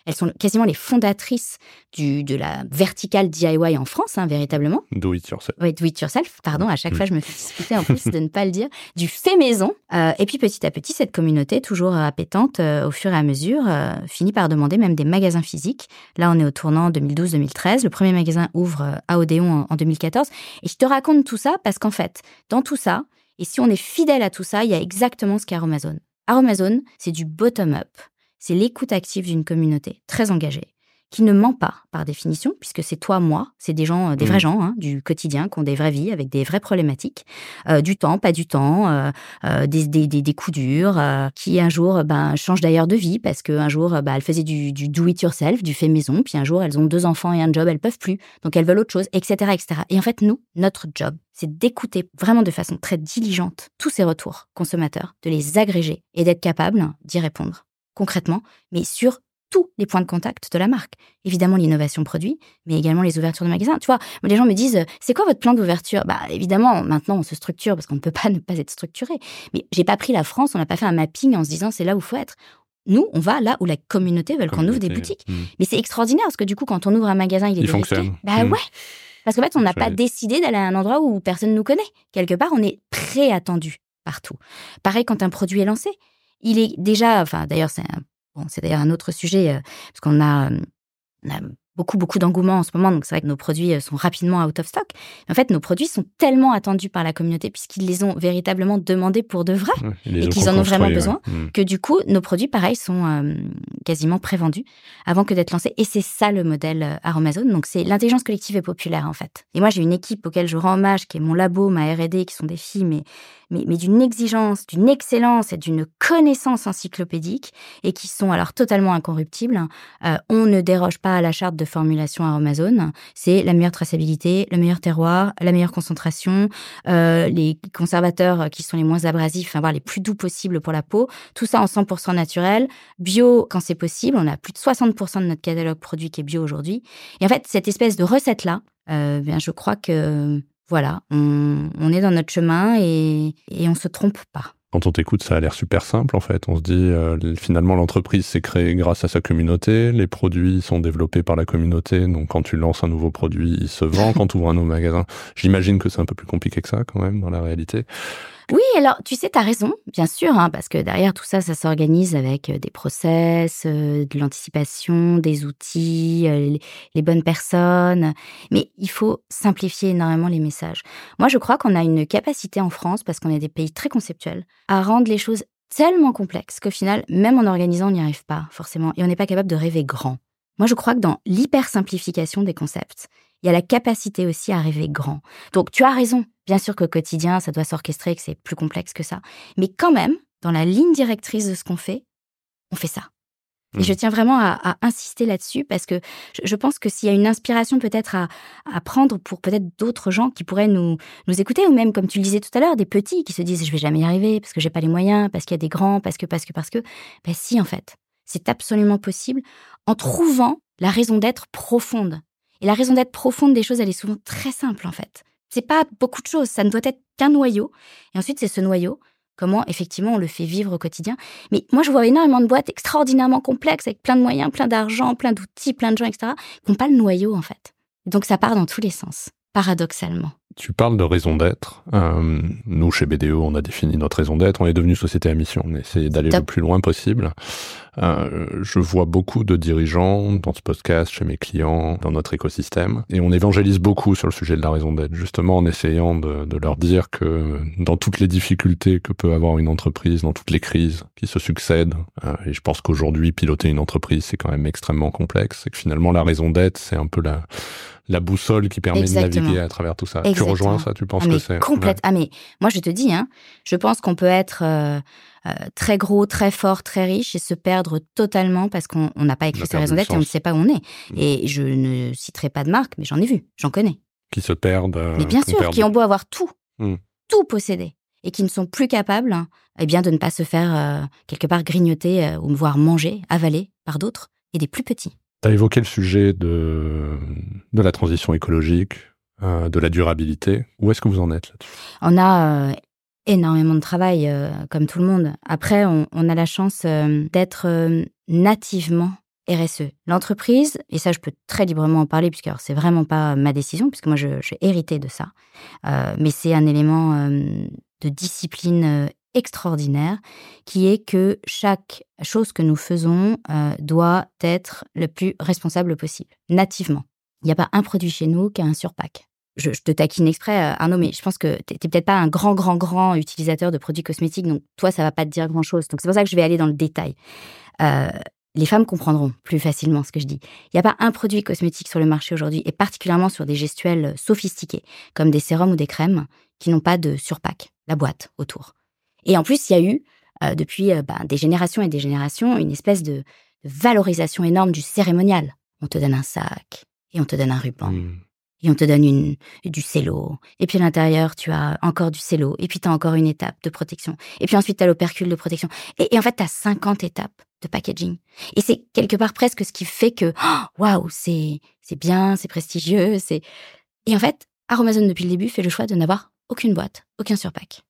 Elles sont quasiment les fondatrices du, de la verticale DIY en France, hein, véritablement. Do it yourself. Oui, do it yourself, pardon. À chaque fois, je me fais disputer en plus de ne pas le dire. Du fait maison. Euh, et puis petit à petit, cette communauté, toujours appétente, euh, au fur et à mesure, euh, finit par demander même des magasins physiques. Là, on est au tournant 2012-2013. Le premier magasin ouvre à Odéon en, en 2014. Et je te raconte tout ça parce qu'en fait, dans tout ça, et si on est fidèle à tout ça, il y a exactement ce qu'est Aromazone. Aromazone, c'est du bottom-up c'est l'écoute active d'une communauté très engagée, qui ne ment pas par définition, puisque c'est toi, moi, c'est des gens, euh, des vrais mmh. gens hein, du quotidien, qui ont des vraies vies avec des vraies problématiques, euh, du temps, pas du temps, euh, des, des, des, coups durs, qui un jour ben, changent d'ailleurs de vie parce qu'un jour ben, elles faisaient du, du do it yourself, du fait maison, puis un jour elles ont deux enfants et un job, elles peuvent plus, donc elles veulent autre chose, etc., etc. Et en fait, nous, notre job, c'est d'écouter vraiment de façon très diligente tous ces retours consommateurs, de les agréger et d'être capable d'y répondre concrètement, mais sur tous les points de contact de la marque. Évidemment, l'innovation produit, mais également les ouvertures de magasins. Tu vois, les gens me disent, c'est quoi votre plan d'ouverture? Bah, évidemment, maintenant, on se structure parce qu'on ne peut pas ne pas être structuré. Mais j'ai pas pris la France, on n'a pas fait un mapping en se disant, c'est là où il faut être. Nous, on va là où la communauté veut qu'on ouvre des boutiques. Hmm. Mais c'est extraordinaire parce que du coup, quand on ouvre un magasin, il est il fonctionne. Bah hmm. ouais. Parce qu'en fait, on n'a pas décidé d'aller à un endroit où personne ne nous connaît. Quelque part, on est pré-attendu partout. Pareil quand un produit est lancé il est déjà, enfin d'ailleurs c'est bon, c'est d'ailleurs un autre sujet euh, parce qu'on a, on a beaucoup, beaucoup d'engouement en ce moment. Donc, c'est vrai que nos produits euh, sont rapidement out of stock. en fait, nos produits sont tellement attendus par la communauté puisqu'ils les ont véritablement demandés pour de vrai et qu'ils en ont vraiment besoin mm. que du coup, nos produits, pareil, sont euh, quasiment prévendus avant que d'être lancés. Et c'est ça le modèle euh, Aromazone. Donc, c'est l'intelligence collective et populaire, en fait. Et moi, j'ai une équipe auquel je rends hommage, qui est mon labo, ma R&D, qui sont des filles, mais, mais, d'une exigence, d'une excellence et d'une connaissance encyclopédique et qui sont alors totalement incorruptibles. on ne déroge pas à la charte de formulation Aromazone, c'est la meilleure traçabilité, le meilleur terroir, la meilleure concentration, euh, les conservateurs qui sont les moins abrasifs, enfin, les plus doux possibles pour la peau, tout ça en 100% naturel, bio quand c'est possible, on a plus de 60% de notre catalogue produit qui est bio aujourd'hui. Et en fait, cette espèce de recette-là, euh, bien, je crois que voilà, on, est dans notre chemin et, et on se trompe pas. Quand on t'écoute, ça a l'air super simple en fait. On se dit euh, finalement l'entreprise s'est créée grâce à sa communauté, les produits sont développés par la communauté, donc quand tu lances un nouveau produit, il se vend quand tu ouvres un nouveau magasin. J'imagine que c'est un peu plus compliqué que ça quand même dans la réalité. Oui, alors tu sais, tu as raison, bien sûr, hein, parce que derrière tout ça, ça s'organise avec des process, de l'anticipation, des outils, les, bonnes personnes. Mais il faut simplifier énormément les messages. Moi, je crois qu'on a une capacité en France, parce qu'on est des pays très conceptuels, à rendre les choses tellement complexes qu'au final, même en organisant, on n'y arrive pas forcément. Et on n'est pas capable de rêver grand. Moi, je crois que dans l'hyper-simplification des concepts, il y a la capacité aussi à rêver grand. Donc, tu as raison. Bien sûr qu'au quotidien, ça doit s'orchestrer, que c'est plus complexe que ça. Mais quand même, dans la ligne directrice de ce qu'on fait, on fait ça. Et mmh. je tiens vraiment à, insister là-dessus parce que je, pense que s'il y a une inspiration peut-être à, prendre pour peut-être d'autres gens qui pourraient nous, nous écouter, ou même, comme tu le disais tout à l'heure, des petits qui se disent je vais jamais y arriver parce que j'ai pas les moyens, parce qu'il y a des grands, parce que, parce que, parce que. Ben si, en fait. C'est absolument possible en trouvant la raison d'être profonde et la raison d'être profonde des choses, elle est souvent très simple en fait. C'est pas beaucoup de choses, ça ne doit être qu'un noyau. Et ensuite, c'est ce noyau, comment effectivement on le fait vivre au quotidien. Mais moi, je vois énormément de boîtes extraordinairement complexes, avec plein de moyens, plein d'argent, plein d'outils, plein de gens, etc., qui n'ont pas le noyau en fait. Donc ça part dans tous les sens. paradoxalement. Tu parles de raison d'être. Euh, nous, chez BDO, on a défini notre raison d'être. On est devenu société à mission. On essaie d'aller le plus loin possible. Euh, je vois beaucoup de dirigeants dans ce podcast, chez mes clients, dans notre écosystème. Et on évangélise beaucoup sur le sujet de la raison d'être, justement en essayant de, de, leur dire que dans toutes les difficultés que peut avoir une entreprise, dans toutes les crises qui se succèdent, euh, et je pense qu'aujourd'hui, piloter une entreprise, c'est quand même extrêmement complexe, et que finalement, la raison d'être, c'est un peu la la boussole qui permet de naviguer à travers tout ça. Tu rejoins ça Tu penses ah, que c'est complète Ah mais moi je te dis, hein, je pense qu'on peut être euh, euh, très gros, très fort, très riche et se perdre totalement parce qu'on n'a pas écrit sa raison d'être et on ne sait pas où on est. Mm. Et je ne citerai pas de marque, mais j'en ai vu, j'en connais. Qui se perdent. Euh, mais bien sûr, qui ont beau avoir tout, mm. tout posséder et qui ne sont plus capables, eh bien, de ne pas se faire quelque part grignoter ou voire manger, avaler par d'autres et des plus petits. Tu as évoqué le sujet de, de la transition écologique, euh, de la durabilité. Où est-ce que vous en êtes là-dessus? On a euh, énormément de travail, euh, comme tout le monde. Après, on, a la chance d'être nativement RSE. L'entreprise, et ça je peux très librement en parler, puisque c'est vraiment pas ma décision, puisque moi j'ai hérité de ça, mais c'est un élément de discipline extraordinaire, qui est que chaque chose que nous faisons euh, doit être le plus responsable possible, nativement. Il n'y a pas un produit chez nous qui a un surpack. Je, te taquine exprès, euh, Arnaud, mais je pense que tu n'es peut-être pas un grand, grand, grand utilisateur de produits cosmétiques, donc toi, ça va pas te dire grand-chose. Donc c'est pour ça que je vais aller dans le détail. Euh, les femmes comprendront plus facilement ce que je dis. Il n'y a pas un produit cosmétique sur le marché aujourd'hui, et particulièrement sur des gestuels sophistiqués, comme des sérums ou des crèmes, qui n'ont pas de surpack, la boîte autour. Et en plus, il y a eu, euh, depuis euh, ben, des générations et des générations, une espèce de, valorisation énorme du cérémonial. On te donne un sac, et on te donne un ruban, mmh. Et on te donne une, du cello. Et puis à l'intérieur, tu as encore du cello, et puis tu as encore une étape de protection. Et puis ensuite, tu as l'opercule de protection. Et, en fait, tu as 50 étapes de packaging. Et c'est quelque part presque ce qui fait que, waouh, c'est c'est bien, c'est prestigieux, c'est... Et en fait, Aromazone, depuis le début, fait le choix de n'avoir aucune boîte, aucun surpack.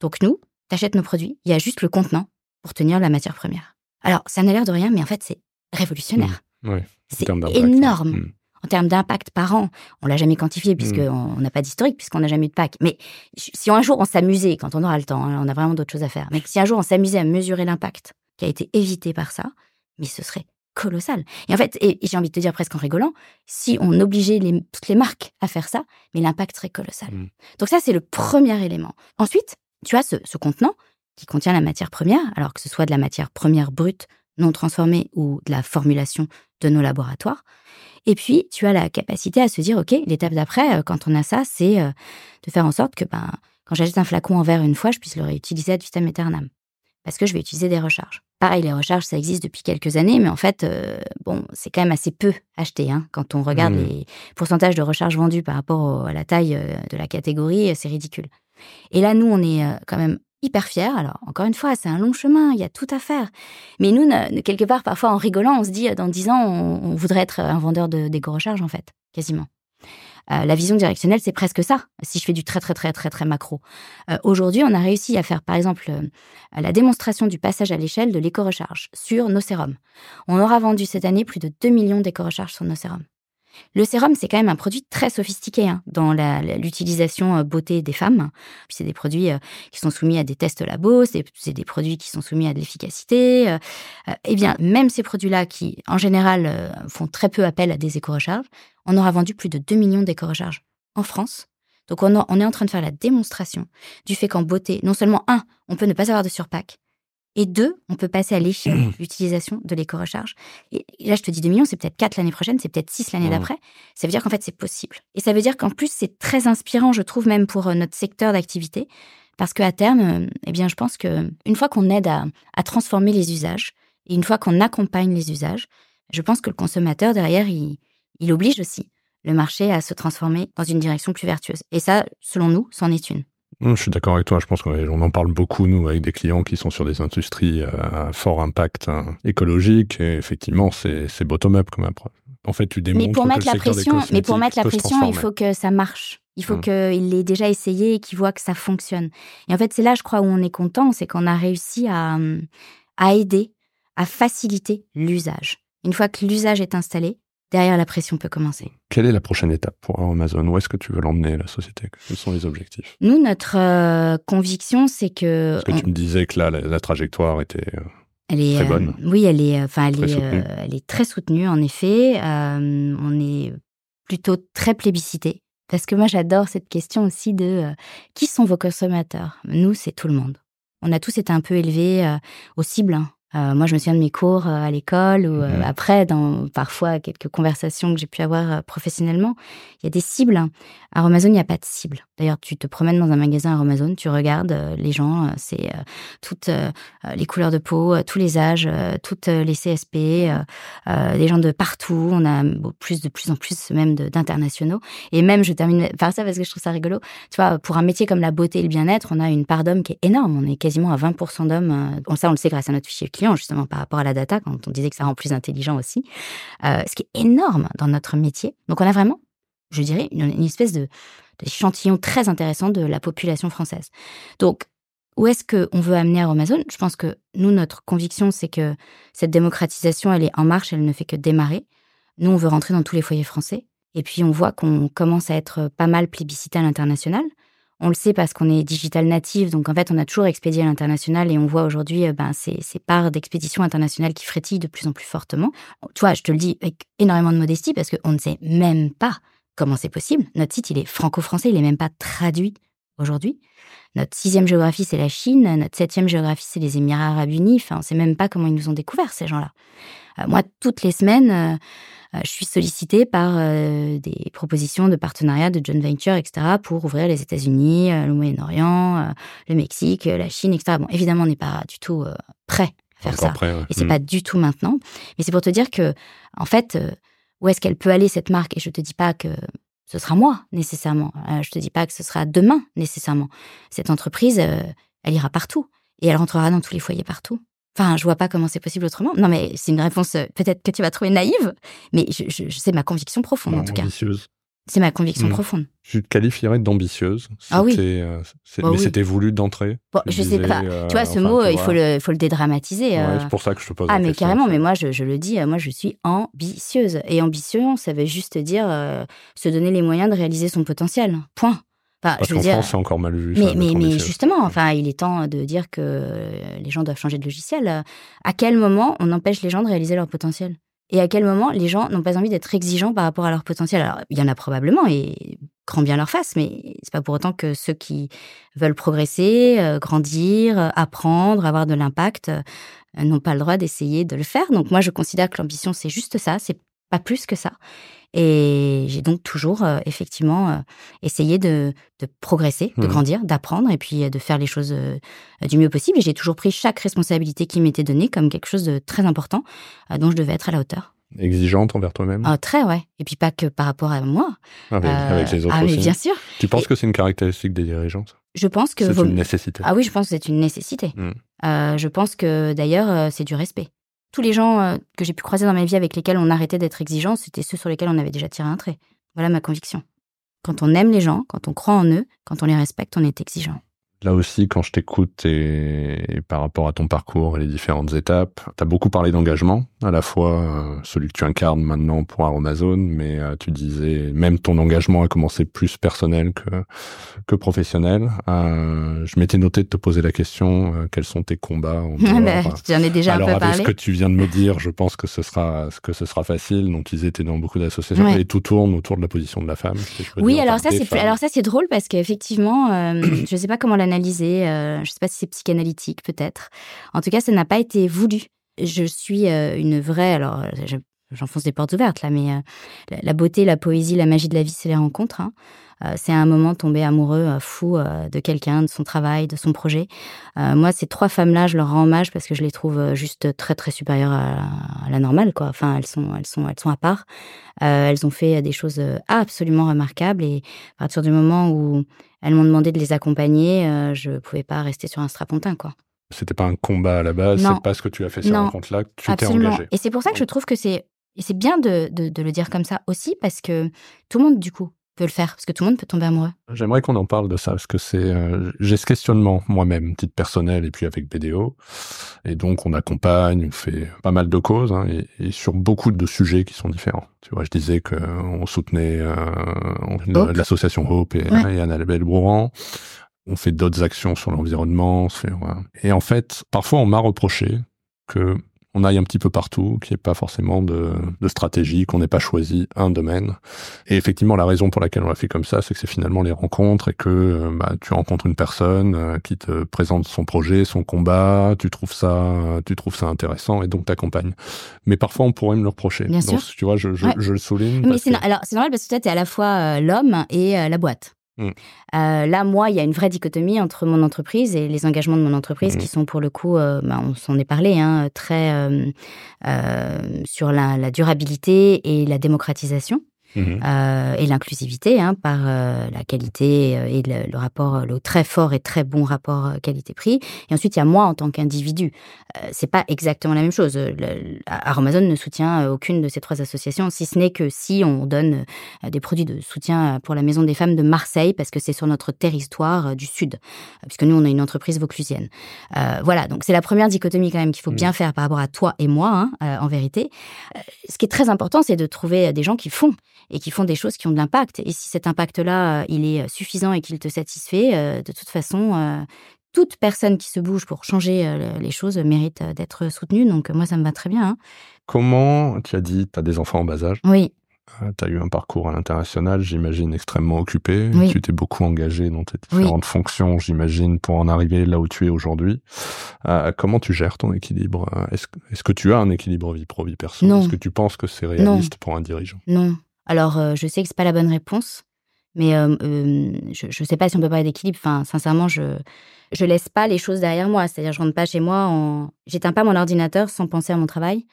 Donc nous, t'achètes nos produits, il y a juste le contenant pour tenir la matière première. Alors, ça n'a l'air de rien, mais en fait, c'est révolutionnaire. Mmh. c'est énorme. Mmh. En termes d'impact par an, on l'a jamais quantifié puisqu'on mmh. n'a pas d'historique, puisqu'on n'a jamais eu de pack. Mais si un jour on s'amusait, quand on aura le temps, hein, on a vraiment d'autres choses à faire, mais si un jour on s'amusait à mesurer l'impact qui a été évité par ça, mais ce serait colossal. Et en fait, et, j'ai envie de te dire presque en rigolant, si on obligeait toutes les marques à faire ça, mais l'impact serait colossal. Donc ça, c'est le premier élément. Ensuite, tu as ce, contenant qui contient la matière première, alors que ce soit de la matière première brute, non transformée ou de la formulation de nos laboratoires. Et puis, tu as la capacité à se dire, OK, l'étape d'après, euh, quand on a ça, c'est euh, de faire en sorte que ben, quand j'achète un flacon en verre une fois, je puisse le réutiliser ad vitam aeternam. Parce que je vais utiliser des recharges. Pareil, les recharges, ça existe depuis quelques années, mais en fait, euh, bon, c'est quand même assez peu acheté. Hein. Quand on regarde mmh. les pourcentages de recharges vendues par rapport à la taille de la catégorie, c'est ridicule. Et là, nous, on est quand même hyper fiers. Alors, encore une fois, c'est un long chemin, il y a tout à faire. Mais nous, quelque part, parfois, en rigolant, on se dit, dans dix ans, on, voudrait être un vendeur de d'éco-recharge, en fait, quasiment. Euh, la vision directionnelle, c'est presque ça, si je fais du très, très, très, très, très macro. Euh, aujourd'hui, on a réussi à faire, par exemple, la démonstration du passage à l'échelle de l'éco-recharge sur nos sérums. On aura vendu cette année plus de 2 millions d'éco-recharges sur nos sérums. Le sérum, c'est quand même un produit très sophistiqué hein, dans l'utilisation euh, beauté des femmes. c'est des produits euh, qui sont soumis à des tests labo, c'est des produits qui sont soumis à de l'efficacité. Euh, eh bien, même ces produits-là, qui en général font très peu appel à des éco-recharges, on aura vendu plus de 2 millions d'éco-recharges en France. Donc on, on, est en train de faire la démonstration du fait qu'en beauté, non seulement un, on peut ne pas avoir de surpack, et deux, on peut passer à l'échelle l'utilisation de l'éco-recharge. Et là, je te dis 2 millions, c'est peut-être 4 l'année prochaine, c'est peut-être 6 l'année d'après. Ça veut dire qu'en fait, c'est possible. Et ça veut dire qu'en plus, c'est très inspirant, je trouve, même pour euh, notre secteur d'activité. Parce qu'à terme, euh, eh bien, je pense qu'une fois qu'on aide à, transformer les usages, et une fois qu'on accompagne les usages, je pense que le consommateur, derrière, il, il oblige aussi le marché à se transformer dans une direction plus vertueuse. Et ça, selon nous, c'en est une. Je suis d'accord avec toi. Je pense qu'on en parle beaucoup, nous, avec des clients qui sont sur des industries à fort impact hein, écologique. Et effectivement, c'est bottom-up comme approche. En fait, tu démontres mais pour mettre la pression, mais pour mettre la pression, il faut que ça marche. Il faut mmh. qu'il l'ait déjà essayé et qu'il voit que ça fonctionne. Et en fait, c'est là, je crois, où on est content, c'est qu'on a réussi à, à aider, à faciliter l'usage. Une fois que l'usage est installé, derrière la pression peut commencer. Quelle est la prochaine étape pour Amazon? Où est-ce que tu veux l'emmener, la société? Quels sont les objectifs? Nous, notre euh, conviction, c'est que... Parce que tu me disais que là, la, trajectoire était... Euh, elle est, très bonne. oui, elle est, enfin, elle, est, elle est très soutenue, en effet. on est plutôt très plébiscité. Parce que moi, j'adore cette question aussi de qui sont vos consommateurs? Nous, c'est tout le monde. On a tous été un peu élevés aux cibles. Hein. Euh, moi, je me souviens de mes cours euh, à l'école ou euh, mmh après, dans parfois quelques conversations que j'ai pu avoir professionnellement. Il y a des cibles. À Amazon, il n'y a pas de cible. D'ailleurs, tu te promènes dans un magasin à Amazon, tu regardes les gens, c'est toutes les couleurs de peau, tous les âges, toutes les CSP, des gens de partout. On a plus de plus en plus même d'internationaux. Et même, je termine par ça parce que je trouve ça rigolo. Tu vois, pour un métier comme la beauté et le bien-être, on a une part d'hommes qui est énorme. On est quasiment à 20% d'hommes. ça, on le sait grâce à notre fichier client justement, par rapport à la data, quand on disait que ça rend plus intelligent aussi, euh, ce qui est énorme dans notre métier. Donc, on a vraiment, je dirais, une, espèce de d'échantillon très intéressant de la population française. Donc, où est-ce qu'on veut amener Amazon? Je pense que nous, notre conviction, c'est que cette démocratisation, elle est en marche, elle ne fait que démarrer. Nous, on veut rentrer dans tous les foyers français. Et puis, on voit qu'on commence à être pas mal plébiscité à l'international. On le sait parce qu'on est digital native, donc en fait, on a toujours expédié à l'international et on voit aujourd'hui euh, ben, ces, ces parts d'expédition internationale qui frétillent de plus en plus fortement. Tu vois, je te le dis avec énormément de modestie parce qu'on ne sait même pas comment c'est possible. Notre site, il est franco-français, il n'est même pas traduit aujourd'hui. Notre sixième géographie, c'est la Chine. Notre septième géographie, c'est les Émirats arabes unis. Enfin, on ne sait même pas comment ils nous ont découvert, ces gens-là. Euh, moi, toutes les semaines, euh, euh, je suis sollicitée par des propositions de partenariat de joint venture, etc., pour ouvrir les États-Unis, le Moyen-Orient, le Mexique, la Chine, etc. Bon, évidemment, on n'est pas du tout prêt à faire ça. Et c'est mm. pas du tout maintenant. Mais c'est pour te dire que, en fait, où est-ce qu'elle peut aller, cette marque? Et je te dis pas que ce sera moi, nécessairement. je te dis pas que ce sera demain, nécessairement. Cette entreprise, elle ira partout. Et elle rentrera dans tous les foyers partout. Enfin, je vois pas comment c'est possible autrement. Non, mais c'est une réponse euh, peut-être que tu vas trouver naïve, mais je, je, c'est ma conviction profonde en tout cas. C'est ma conviction hmm. profonde. Tu te qualifierais d'ambitieuse Ah oui. Euh, bah mais c'était voulu d'entrée bon, Je sais pas. Euh, tu vois, ce mot, il faut le, faut le dédramatiser. c'est pour ça que je te pose Ah, mais carrément, mais moi, je, je, le dis, moi, je suis ambitieuse. Et ambitieux, ça veut juste dire se donner les moyens de réaliser son potentiel. Point. Parce je France, c'est encore mal vu. Mais, mais, justement, enfin, il est temps de dire que les gens doivent changer de logiciel. À quel moment on empêche les gens de réaliser leur potentiel? Et à quel moment les gens n'ont pas envie d'être exigeants par rapport à leur potentiel? Alors, il y en a probablement, et grand bien leur face, mais c'est pas pour autant que ceux qui veulent progresser, euh, grandir, apprendre, avoir de l'impact, euh, n'ont pas le droit d'essayer de le faire. Donc moi, je considère que l'ambition, c'est juste ça, c'est pas plus que ça. Et j'ai donc toujours, euh, effectivement, euh, essayé de, progresser, de mmh. grandir, d'apprendre et puis euh, de faire les choses du mieux possible. Et j'ai toujours pris chaque responsabilité qui m'était donnée comme quelque chose de très important dont je devais être à la hauteur. Exigeante envers toi-même ah, Très, ouais. Et puis pas que par rapport à moi. Avec, les autres ah, aussi. bien sûr. Tu penses que c'est une caractéristique des dirigeants Je pense que... C'est une nécessité. Ah oui, je pense que c'est une nécessité. Mmh. je pense que d'ailleurs, c'est du respect tous les gens euh, que j'ai pu croiser dans ma vie avec lesquels on arrêtait d'être exigeants, c'était ceux sur lesquels on avait déjà tiré un trait. Voilà ma conviction. Quand on aime les gens, quand on croit en eux, quand on les respecte, on est exigeant. Là aussi, quand je t'écoute et, par rapport à ton parcours et les différentes étapes, tu as beaucoup parlé d'engagement, à la fois euh, celui que tu incarnes maintenant pour Amazon, mais euh, tu disais même ton engagement a commencé plus personnel que, que professionnel. Euh, je m'étais noté de te poser la question, quels sont tes combats en J'en ai déjà Alors, un peu avec ce que tu viens de me dire, je pense que ce sera, que ce sera facile. Donc, ils étaient dans beaucoup d'associations et tout tourne autour de la position de la femme. oui, alors ça, c'est, alors ça, c'est drôle parce qu'effectivement, je sais pas comment l'analyser euh, je ne sais pas si c'est psychanalytique peut-être. En tout cas, ça n'a pas été voulu. Je suis euh, une vraie, alors j'enfonce des portes ouvertes là, mais euh, la beauté, la poésie, la magie de la vie, c'est les rencontres. Hein. c'est un moment tomber amoureux, fou de quelqu'un, de son travail, de son projet. moi, ces trois femmes-là, je leur rends hommage parce que je les trouve juste très très supérieures à, la normale. Enfin, elles sont elles sont elles sont à part. elles ont fait des choses absolument remarquables et à partir du moment où elles m'ont demandé de les accompagner. Euh, je ne pouvais pas rester sur un strapontin, quoi. C'était pas un combat à la base, c'est pas ce que tu as fait sur rencontre-là, tu t'es engagé. Et c'est pour ça que je trouve que c'est et c'est bien de, de, le dire comme ça aussi, parce que tout le monde, du coup, peut le faire Parce que tout le monde peut tomber amoureux. J'aimerais qu'on en parle de ça, parce que c'est euh, j'ai ce questionnement moi-même, titre personnel, et puis avec BDO. Et donc, on accompagne, on fait pas mal de causes, hein, et, sur beaucoup de sujets qui sont différents. Tu vois, je disais qu'on soutenait euh, l'association Hope et, ouais. et Annabelle Bourran. On fait d'autres actions sur l'environnement. Et en fait, parfois, on m'a reproché que on aille un petit peu partout, qu'il n'y ait pas forcément de, de stratégie, qu'on n'ait pas choisi un domaine. Et effectivement, la raison pour laquelle on l'a fait comme ça, c'est que c'est finalement les rencontres et que euh, bah, tu rencontres une personne euh, qui te présente son projet, son combat, tu trouves ça, tu trouves ça intéressant et donc t'accompagnes. Mais parfois, on pourrait me le reprocher. Bien donc, sûr. tu vois, je, je, je le souligne. Mais c'est normal parce que toi, tu es à la fois euh, l'homme et la boîte. Mm. Euh, là, moi, il y a une vraie dichotomie entre mon entreprise et les engagements de mon entreprise qui sont pour le coup, euh, bah, on s'en est parlé, hein, très euh, euh, sur la, la durabilité et la démocratisation. Mhm. euh, et l'inclusivité hein, par euh, la qualité euh, et le, le rapport, le très fort et très bon rapport qualité-prix. Et ensuite, il y a moi en tant qu'individu. Euh, c'est pas exactement la même chose. Le, Amazon ne soutient aucune de ces trois associations, si ce n'est que si on donne des produits de soutien pour la Maison des femmes de Marseille, parce que c'est sur notre territoire du Sud, puisque nous, on est une entreprise vauclusienne. Voilà, donc c'est la première dichotomie quand même qu'il faut Mm. bien faire par rapport à toi et moi, hein, en vérité. Ce qui est très important, c'est de trouver des gens qui font et qui font des choses qui ont de l'impact. Et si cet impact-là, euh, il est suffisant et qu'il te satisfait, euh, de toute façon, euh, toute personne qui se bouge pour changer euh, les choses mérite euh, d'être soutenue. Donc moi, ça me va très bien. hein. Comment, tu as dit, tu as des enfants en bas âge, Oui, tu as eu un parcours à l'international, j'imagine, extrêmement occupé. Oui. Tu t'es beaucoup engagé dans tes Oui. différentes fonctions, j'imagine, pour en arriver là où tu es aujourd'hui. Euh, comment tu gères ton équilibre? Euh, Est-ce que- tu as un équilibre vie pro, vie perso? Non. Est-ce que tu penses que c'est réaliste pour un dirigeant? Non. Alors, euh, je sais que c'est pas la bonne réponse, mais euh, euh, je ne sais pas si on peut parler d'équilibre. Enfin, sincèrement, je je laisse pas les choses derrière moi. C'est-à-dire, je rentre pas chez moi, en... j'éteins pas mon ordinateur sans penser à mon travail.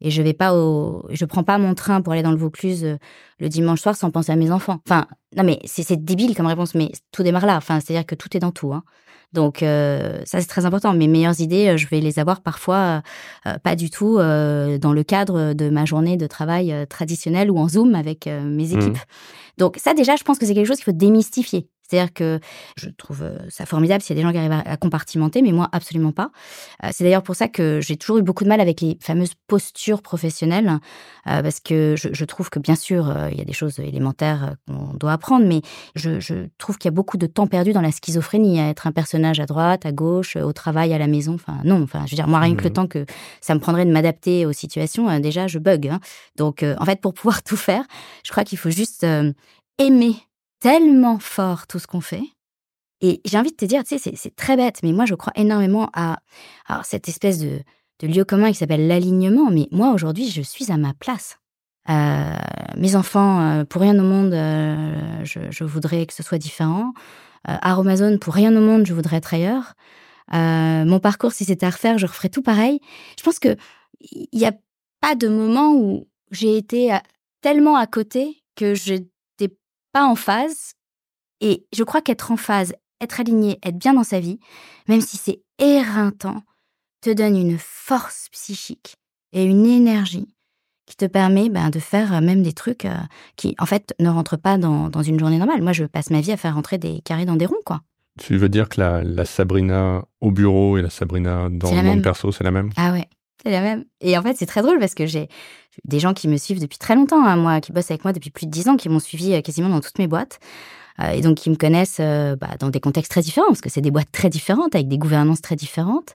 Et je vais pas au, je prends pas mon train pour aller dans le Vaucluse le dimanche soir sans penser à mes enfants. Enfin, non mais c'est c'est débile comme réponse, mais tout démarre là. Enfin, c'est-à-dire que tout est dans tout. Hein. Donc euh, ça c'est très important. Mes meilleures idées, euh, je vais les avoir parfois euh, pas du tout euh, dans le cadre de ma journée de travail euh, traditionnelle ou en Zoom avec euh, mes Mhm. équipes. Donc ça déjà, je pense que c'est quelque chose qu'il faut démystifier. C'est-à-dire que je trouve euh, ça formidable s'il y a des gens qui arrivent à, compartimenter, mais moi absolument pas. Euh, c'est d'ailleurs pour ça que j'ai toujours eu beaucoup de mal avec les fameuses postures professionnelles, euh, parce que je, trouve que bien sûr il y a des choses élémentaires qu'on doit apprendre, mais je, je trouve qu'il y a beaucoup de temps perdu dans la schizophrénie, à être un personnage à droite, à gauche, au travail, à la maison. Enfin non, enfin je veux dire moi rien que le Mhm. temps que ça me prendrait de m'adapter aux situations, déjà je bug. hein. Donc en fait pour pouvoir tout faire, je crois qu'il faut juste aimer tellement fort tout ce qu'on fait. Et j'ai envie de te dire, tu sais, c'est- très bête, mais moi, je crois énormément à, à cette espèce de, lieu commun qui s'appelle l'alignement. Mais moi, aujourd'hui, je suis à ma place. Euh, mes enfants, euh, pour rien au monde, euh, je, voudrais que ce soit différent. Euh, Aromazone, pour rien au monde, je voudrais être ailleurs. Mon parcours, si c'était à refaire, je referais tout pareil. Je pense que il n'y a pas de moment où j'ai été à- tellement à côté que je n'étais pas en phase. Et je crois qu'être en phase, être aligné, être bien dans sa vie, même si c'est éreintant, te donne une force psychique et une énergie qui te permet ben, de faire euh, même des trucs euh, qui, en fait, ne rentrent pas dans, dans une journée normale. Moi, je passe ma vie à faire rentrer des carrés dans des ronds, quoi. Tu veux dire que la, la Sabrina au bureau et la Sabrina dans le monde perso, c'est la même? Ah ouais, c'est la même. Et en fait, c'est très drôle parce que j'ai des gens qui me suivent depuis très longtemps, hein, moi, qui bossent avec moi depuis plus de dix ans, qui m'ont suivi euh, quasiment dans toutes mes boîtes. Euh, et donc, qui me connaissent euh, bah, dans des contextes très différents, parce que c'est des boîtes très différentes, avec des gouvernances très différentes,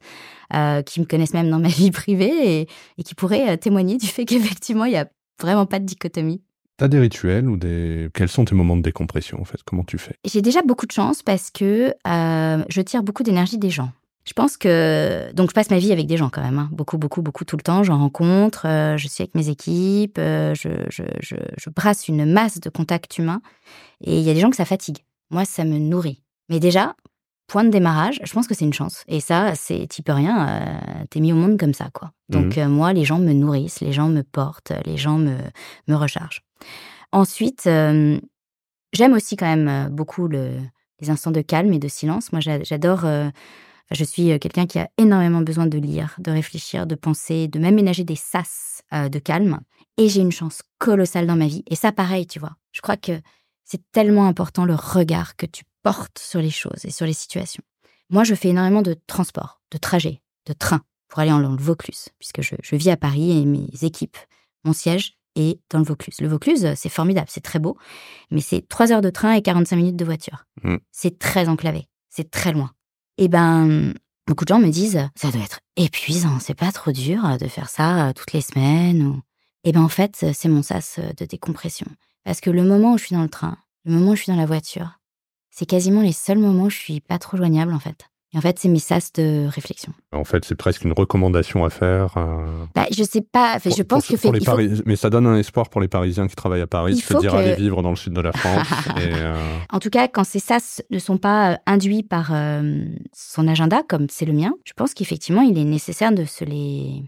euh, qui me connaissent même dans ma vie privée et, et qui pourraient témoigner du fait qu'effectivement, il n'y a vraiment pas de dichotomie. T'as des rituels ou des... Quels sont tes moments de décompression, en fait? Comment tu fais? J'ai déjà beaucoup de chance parce que euh, je tire beaucoup d'énergie des gens. Je pense que donc je passe ma vie avec des gens quand même, hein. beaucoup, beaucoup, beaucoup tout le temps. J'en rencontre, euh, je suis avec mes équipes, euh, je, je, je, je brasse une masse de contacts humains. Et il y a des gens que ça fatigue. Moi, ça me nourrit. Mais déjà, point de démarrage, je pense que c'est une chance. Et ça, c'est t'y peux rien. euh, T'es mis au monde comme ça, quoi. Donc euh, moi, les gens me nourrissent, les gens me portent, les gens me me rechargent. Ensuite, j'aime aussi quand même beaucoup le, les instants de calme et de silence. Moi, j'a- j'adore. Euh, je suis euh, quelqu'un qui a énormément besoin de lire, de réfléchir, de penser, de même ménager des sas euh, de calme. Et j'ai une chance colossale dans ma vie. Et ça, pareil, tu vois. Je crois que C'est tellement important le regard que tu portes sur les choses et sur les situations. Moi, je fais énormément de transport, de trajet, de train pour aller en le Vaucluse, puisque je, je vis à Paris et mes équipes, mon siège est dans le Vaucluse. Le Vaucluse, c'est formidable, c'est très beau, mais c'est 3 heures de train et 45 minutes de voiture. Mm. C'est très enclavé, c'est très loin. Et ben, beaucoup de gens me disent, ça doit être épuisant, c'est pas trop dur de faire ça euh, toutes les semaines. Ou... Et ben en fait, c'est mon sas de décompression. Parce que le moment où je suis dans le train, le moment où je suis dans la voiture, c'est quasiment les seuls moments où je suis pas trop joignable en fait. Et en fait, c'est mes sas de réflexion. En fait, c'est presque une recommandation à faire. Euh, Bah, je sais pas, je pense pour- que pour fait- les il faut- Paris- Mais ça donne un espoir pour les Parisiens qui travaillent à Paris, Il de se faut dire que- aller vivre dans le sud de la France. et, euh, En tout cas, quand ces sas ne sont pas euh, induits par euh, son agenda, comme c'est le mien, je pense qu'effectivement, il est nécessaire de se les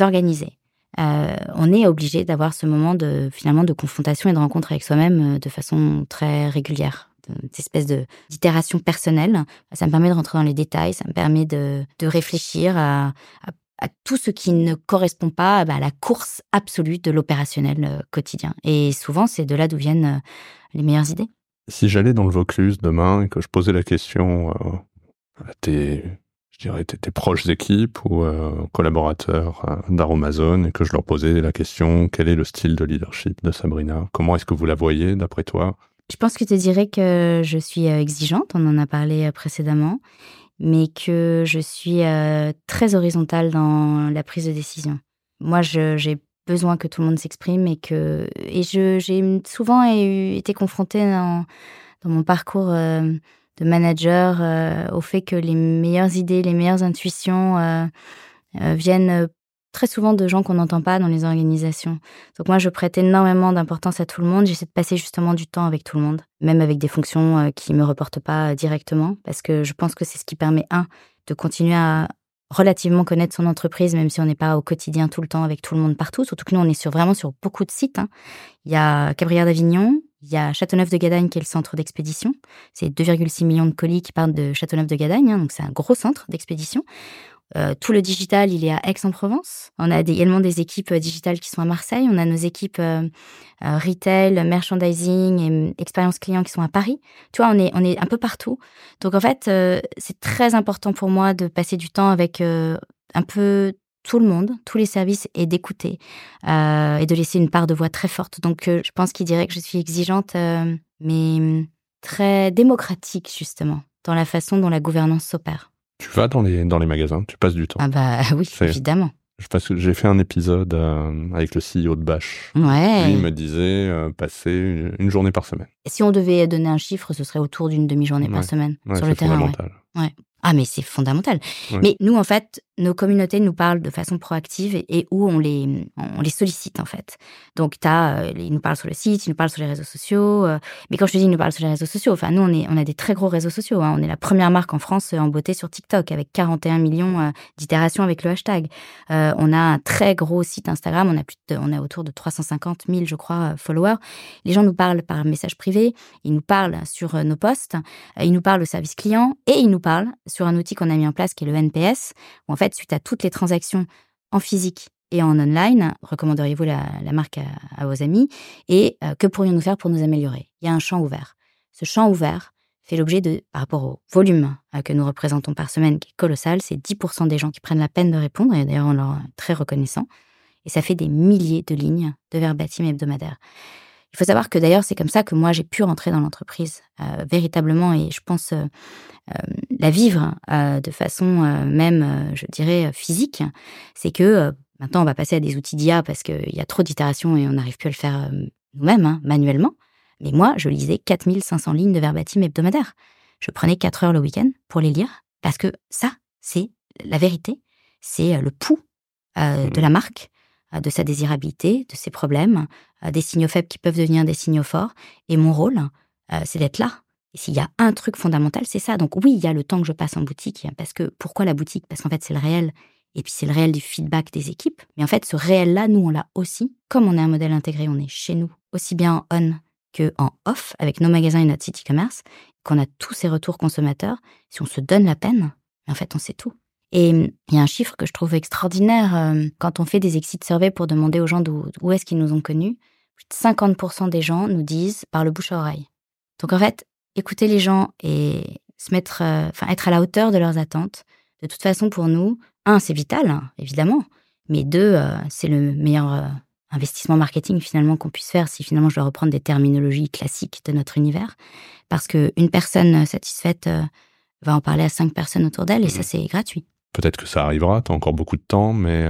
organiser. On est obligé d'avoir ce moment de finalement de confrontation et de rencontre avec soi-même de façon très régulière, cette espèce de d'itération personnelle. Ça me permet de rentrer dans les détails, ça me permet de, de réfléchir à, à- tout ce qui ne correspond pas bah, à la course absolue de l'opérationnel euh, quotidien. Et souvent, c'est de là d'où viennent euh, les meilleures idées. si j'allais dans le Vaucluse demain et que je posais la question euh, à tes, je dirais, tes, proches équipes ou euh, collaborateurs d'Aromazone et que je leur posais la question quel est le style de leadership de Sabrina? Comment est-ce que vous la voyez d'après toi? Je pense que tu dirais que je suis euh, exigeante, on en a parlé euh, précédemment, mais que je suis euh, très horizontale dans la prise de décision. Moi, j'ai besoin que tout le monde s'exprime et que et j'ai souvent été confrontée dans, mon parcours de manager au fait que les meilleures idées, les meilleures intuitions viennent très souvent de gens qu'on n'entend pas dans les organisations. Donc moi, je prête énormément d'importance à tout le monde. J'essaie de passer justement du temps avec tout le monde, même avec des fonctions euh, qui me reportent pas euh, directement, parce que je pense que c'est ce qui permet un de continuer à relativement connaître son entreprise, même si on n'est pas au quotidien tout le temps avec tout le monde partout. Surtout que nous, on est vraiment sur beaucoup de sites. hein. Il y a Cabrières d'Avignon, il y a Châteauneuf-de-Gadagne qui est le centre d'expédition. C'est 2,6 millions de colis qui partent de Châteauneuf-de-Gadagne, hein, donc c'est un gros centre d'expédition. Euh, tout le digital, il est à Aix-en-Provence. On a également des équipes euh, digitales qui sont à Marseille. On a nos équipes euh, retail, merchandising et euh, expérience client qui sont à Paris. Tu vois, on est, on est un peu partout. Donc en fait, c'est très important pour moi de passer du temps avec un peu tout le monde, tous les services et d'écouter et de laisser une part de voix très forte. Donc je pense qu'il dirait que je suis exigeante, mais hum, très démocratique justement dans la façon dont la gouvernance s'opère. Tu vas dans les, dans les magasins, tu passes du temps. Ah bah oui, évidemment. Je- Parce que j'ai fait un épisode euh, avec le CEO de Bash. Ouais. Lui il me disait euh, passer une, une journée par semaine. Si on devait donner un chiffre, ce serait autour d'une demi-journée Ouais. par semaine Ouais, sur le terrain. ouais. fondamental. Ah, mais c'est fondamental. Ouais. Mais nous, en fait, nos communautés nous parlent de façon proactive et, où on les, sollicite, en fait. Donc, t'as, euh, ils nous parlent sur le site, ils nous parlent sur les réseaux sociaux. euh, mais quand je te dis ils nous parlent sur les réseaux sociaux, enfin, nous, on, a des très gros réseaux sociaux. hein. On est la première marque en France euh, en beauté sur TikTok avec 41 millions d'itérations avec le hashtag. On a un très gros site Instagram. On a, autour de 350 000, je crois, followers. Les gens nous parlent par message privé. Ils nous parlent sur nos posts. Ils nous parlent au service client et ils nous parlent sur un outil qu'on a mis en place qui est le NPS, où en fait, suite à toutes les transactions en physique et en online, recommanderiez-vous la, marque à, à vos amis et euh, que pourrions-nous faire pour nous améliorer? Il y a un champ ouvert. Ce champ ouvert fait l'objet de, par rapport au volume euh, que nous représentons par semaine, qui est colossal, c'est 10% des gens qui prennent la peine de répondre, et d'ailleurs on leur est très reconnaissant, et ça fait des milliers de lignes de verbatim hebdomadaires. Il faut savoir que d'ailleurs, c'est comme ça que moi, j'ai pu rentrer dans l'entreprise euh, véritablement et je pense euh, euh, la vivre de façon même, je dirais, physique. C'est que maintenant, on va passer à des outils d'IA parce qu'il y a trop d'itérations et on n'arrive plus à le faire nous-mêmes, hein, manuellement. Mais moi, je lisais 4500 lignes de verbatim hebdomadaires. Je prenais 4 heures le week-end pour les lire parce que ça, c'est la vérité. C'est le pouls euh, de la marque, de sa désirabilité, de ses problèmes, euh, des signaux faibles qui peuvent devenir des signaux forts. Et mon rôle, euh, c'est d'être là. Et s'il y a un truc fondamental, c'est ça. Donc oui, il y a le temps que je passe en boutique. Parce que pourquoi la boutique? Parce qu'en fait, c'est le réel. Et puis c'est le réel du feedback des équipes. Mais en fait, ce réel-là, nous, on l'a aussi. Comme on est un modèle intégré, on est chez nous, aussi bien en on que en off, avec nos magasins et notre site e-commerce, qu'on a tous ces retours consommateurs. Si on se donne la peine, en fait, on sait tout. Et il y a un chiffre que je trouve extraordinaire euh, quand on fait des exit surveys pour demander aux gens d'où est-ce qu'ils nous ont connus. Plus de 50% des gens nous disent par le bouche à oreille. Donc en fait, écouter les gens et se mettre, euh, enfin être à la hauteur de leurs attentes. De toute façon, pour nous, un, c'est vital, hein, évidemment, mais deux, euh, c'est le meilleur euh, investissement marketing finalement qu'on puisse faire si finalement je dois reprendre des terminologies classiques de notre univers, parce que une personne satisfaite va en parler à cinq personnes autour d'elle et ça mmh. c'est gratuit. Peut-être que ça arrivera, tu as encore beaucoup de temps, mais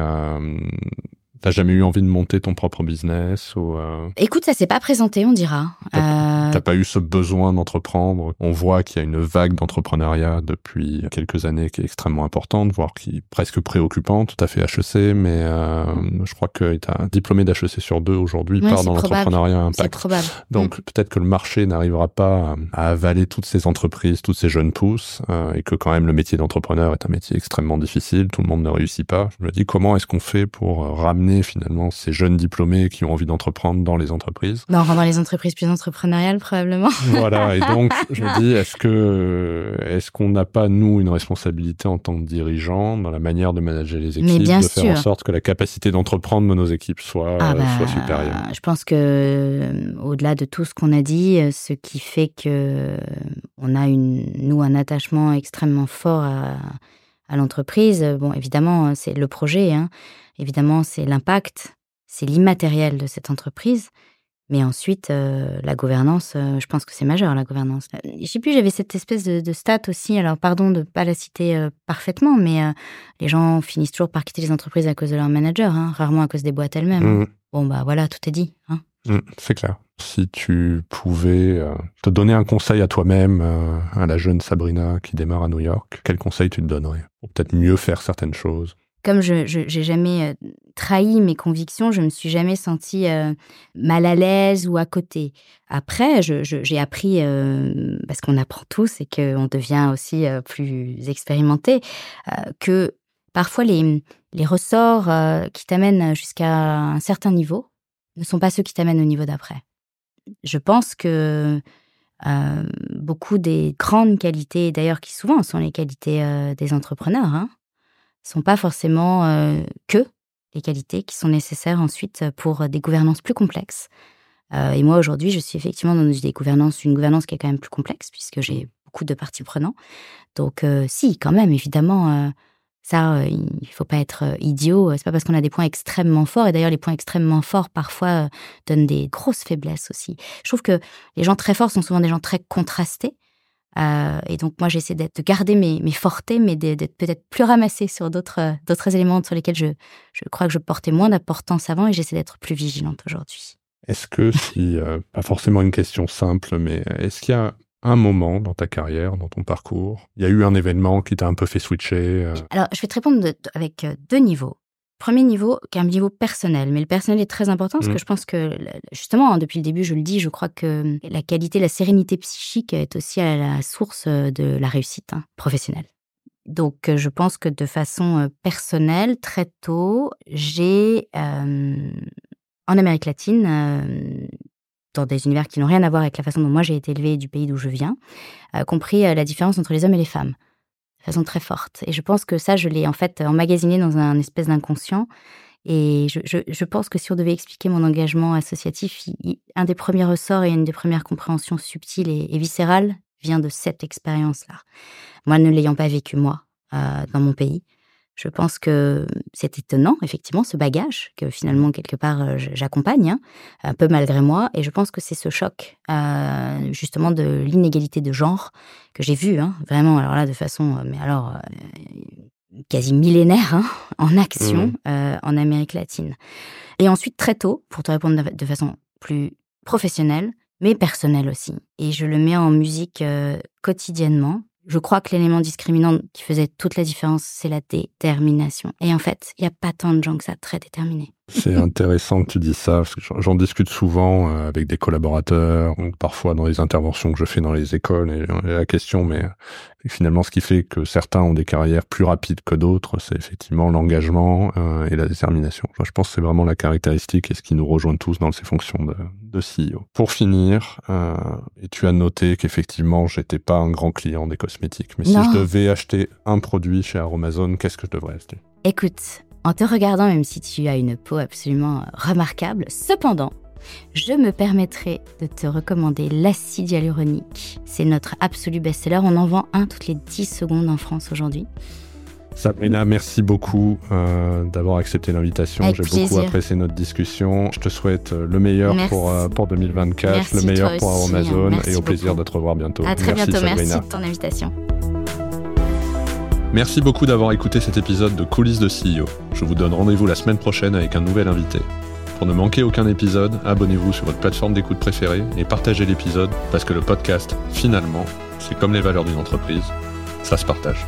T'as jamais eu envie de monter ton propre business ou euh... Écoute, ça s'est pas présenté, on dira. T'as euh... pas eu ce besoin d'entreprendre? On voit qu'il y a une vague d'entrepreneuriat depuis quelques années qui est extrêmement importante, voire qui est presque préoccupante. Tout à fait HEC, mais euh, je crois que un diplômé d'HEC sur deux aujourd'hui part dans l'entrepreneuriat impact. C'est probable. Donc mm. peut-être que le marché n'arrivera pas à avaler toutes ces entreprises, toutes ces jeunes pousses, euh, et que quand même le métier d'entrepreneur est un métier extrêmement difficile. Tout le monde ne réussit pas. Je me dis comment est-ce qu'on fait pour ramener finalement ces jeunes diplômés qui ont envie d'entreprendre dans les entreprises. Ben, rendre les entreprises plus entrepreneuriales probablement. Voilà, et donc je me dis, est-ce que est-ce qu'on n'a pas nous une responsabilité en tant que dirigeants dans la manière de manager les équipes, de faire en sorte que la capacité d'entreprendre de nos équipes soit, ah bah, soit supérieure? Je pense que euh, au-delà de tout ce qu'on a dit, euh, ce qui fait que on a une nous un attachement extrêmement fort à, à l'entreprise, bon évidemment c'est le projet. Hein, Évidemment, c'est l'impact, c'est l'immatériel de cette entreprise. Mais ensuite, euh, la gouvernance, euh, je pense que c'est majeur, la gouvernance. Euh, je sais plus, j'avais cette espèce de, stat aussi, alors pardon de ne pas la citer parfaitement, mais les gens finissent toujours par quitter les entreprises à cause de leur manager, hein, rarement à cause des boîtes elles-mêmes. Mmh. Bon, bah voilà, tout est dit. Hein. Mmh, c'est clair. Si tu pouvais te donner un conseil à toi-même, à la jeune Sabrina qui démarre à New York, quel conseil tu te donnerais Pour peut-être mieux faire certaines choses? Comme je n'ai jamais euh, trahi mes convictions, je me suis jamais sentie euh, mal à l'aise ou à côté. Après, j'ai appris, euh, parce qu'on apprend tous et qu'on devient aussi plus expérimenté, que parfois les, les ressorts qui t'amènent jusqu'à un certain niveau ne sont pas ceux qui t'amènent au niveau d'après. Je pense que beaucoup des grandes qualités, d'ailleurs qui souvent sont les qualités des entrepreneurs, hein, sont pas forcément euh, que les qualités qui sont nécessaires ensuite pour des gouvernances plus complexes. Euh, et moi, aujourd'hui, je suis effectivement dans des gouvernances, une gouvernance qui est quand même plus complexe, puisque j'ai beaucoup de parties prenantes. Donc, euh, si, quand même, évidemment, ça, il faut pas être idiot. C'est pas parce qu'on a des points extrêmement forts, et d'ailleurs, les points extrêmement forts, parfois, donnent des grosses faiblesses aussi. Je trouve que les gens très forts sont souvent des gens très contrastés. Euh, et donc moi j'essaie de garder mes, mes fortés, mais d'être peut-être plus ramassée sur d'autres éléments sur lesquels je, je crois que je portais moins d'importance avant et j'essaie d'être plus vigilante aujourd'hui. Est-ce que si, euh, pas forcément une question simple, mais est-ce qu'il y a un moment dans ta carrière, dans ton parcours, il y a eu un événement qui t'a un peu fait switcher euh? Alors je vais te répondre avec deux niveaux. Premier niveau, qui est un niveau personnel, mais le personnel est très important parce que mmh. je pense que, justement, hein, depuis le début, je le dis, je crois que la qualité, la sérénité psychique est aussi à la source de la réussite hein, professionnelle. Donc, je pense que de façon personnelle, très tôt, j'ai, en Amérique latine, dans des univers qui n'ont rien à voir avec la façon dont moi j'ai été élevée du pays d'où je viens, compris la différence entre les hommes et les femmes façon très forte. Et je pense que ça, je l'ai en fait emmagasiné dans un espèce d'inconscient. Et je, je, pense que si on devait expliquer mon engagement associatif, un des premiers ressorts et une des premières compréhensions subtiles et, viscérales vient de cette expérience-là. Moi, ne l'ayant pas vécu moi euh, dans mon pays, je pense que c'est étonnant, effectivement, ce bagage que finalement, quelque part, euh, j'accompagne, hein, un peu malgré moi. Et je pense que c'est ce choc, euh, justement, de l'inégalité de genre que j'ai vu, hein, vraiment, alors là, de façon, euh, mais alors, quasi millénaire, hein, en action mmh. en Amérique latine. Et ensuite, très tôt, pour te répondre de façon plus professionnelle, mais personnelle aussi. Et je le mets en musique quotidiennement je crois que l'élément discriminant qui faisait toute la différence, c'est la détermination. Et en fait, il n'y a pas tant de gens que ça très déterminés. C'est intéressant que tu dis ça, parce que j'en discute souvent euh, avec des collaborateurs, parfois dans les interventions que je fais dans les écoles, et la question, mais finalement, ce qui fait que certains ont des carrières plus rapides que d'autres, c'est effectivement l'engagement euh, et la détermination. je pense que c'est vraiment la caractéristique et ce qui nous rejoint tous dans ces fonctions de, de CEO. Pour finir, euh, et tu as noté qu'effectivement, j'étais pas un grand client des cosmétiques, mais si je devais acheter un produit chez Aromazone, qu'est-ce que je devrais acheter? Écoute, en te regardant, même si tu as une peau absolument remarquable, cependant, je me permettrai de te recommander l'acide hyaluronique. C'est notre absolu best-seller. On en vend un toutes les 10 secondes en France aujourd'hui. Sabrina, merci beaucoup euh, d'avoir accepté l'invitation. J'ai beaucoup apprécié notre discussion. Je te souhaite euh, le meilleur pour, euh, pour 2024, le meilleur pour Amazon et au plaisir de te revoir bientôt. À très bientôt. Merci de ton invitation. Merci beaucoup d'avoir écouté cet épisode de Coulisses de CEO. Je vous donne rendez-vous la semaine prochaine avec un nouvel invité. Pour ne manquer aucun épisode, abonnez-vous sur votre plateforme d'écoute préférée et partagez l'épisode parce que le podcast, finalement, c'est comme les valeurs d'une entreprise, ça se partage.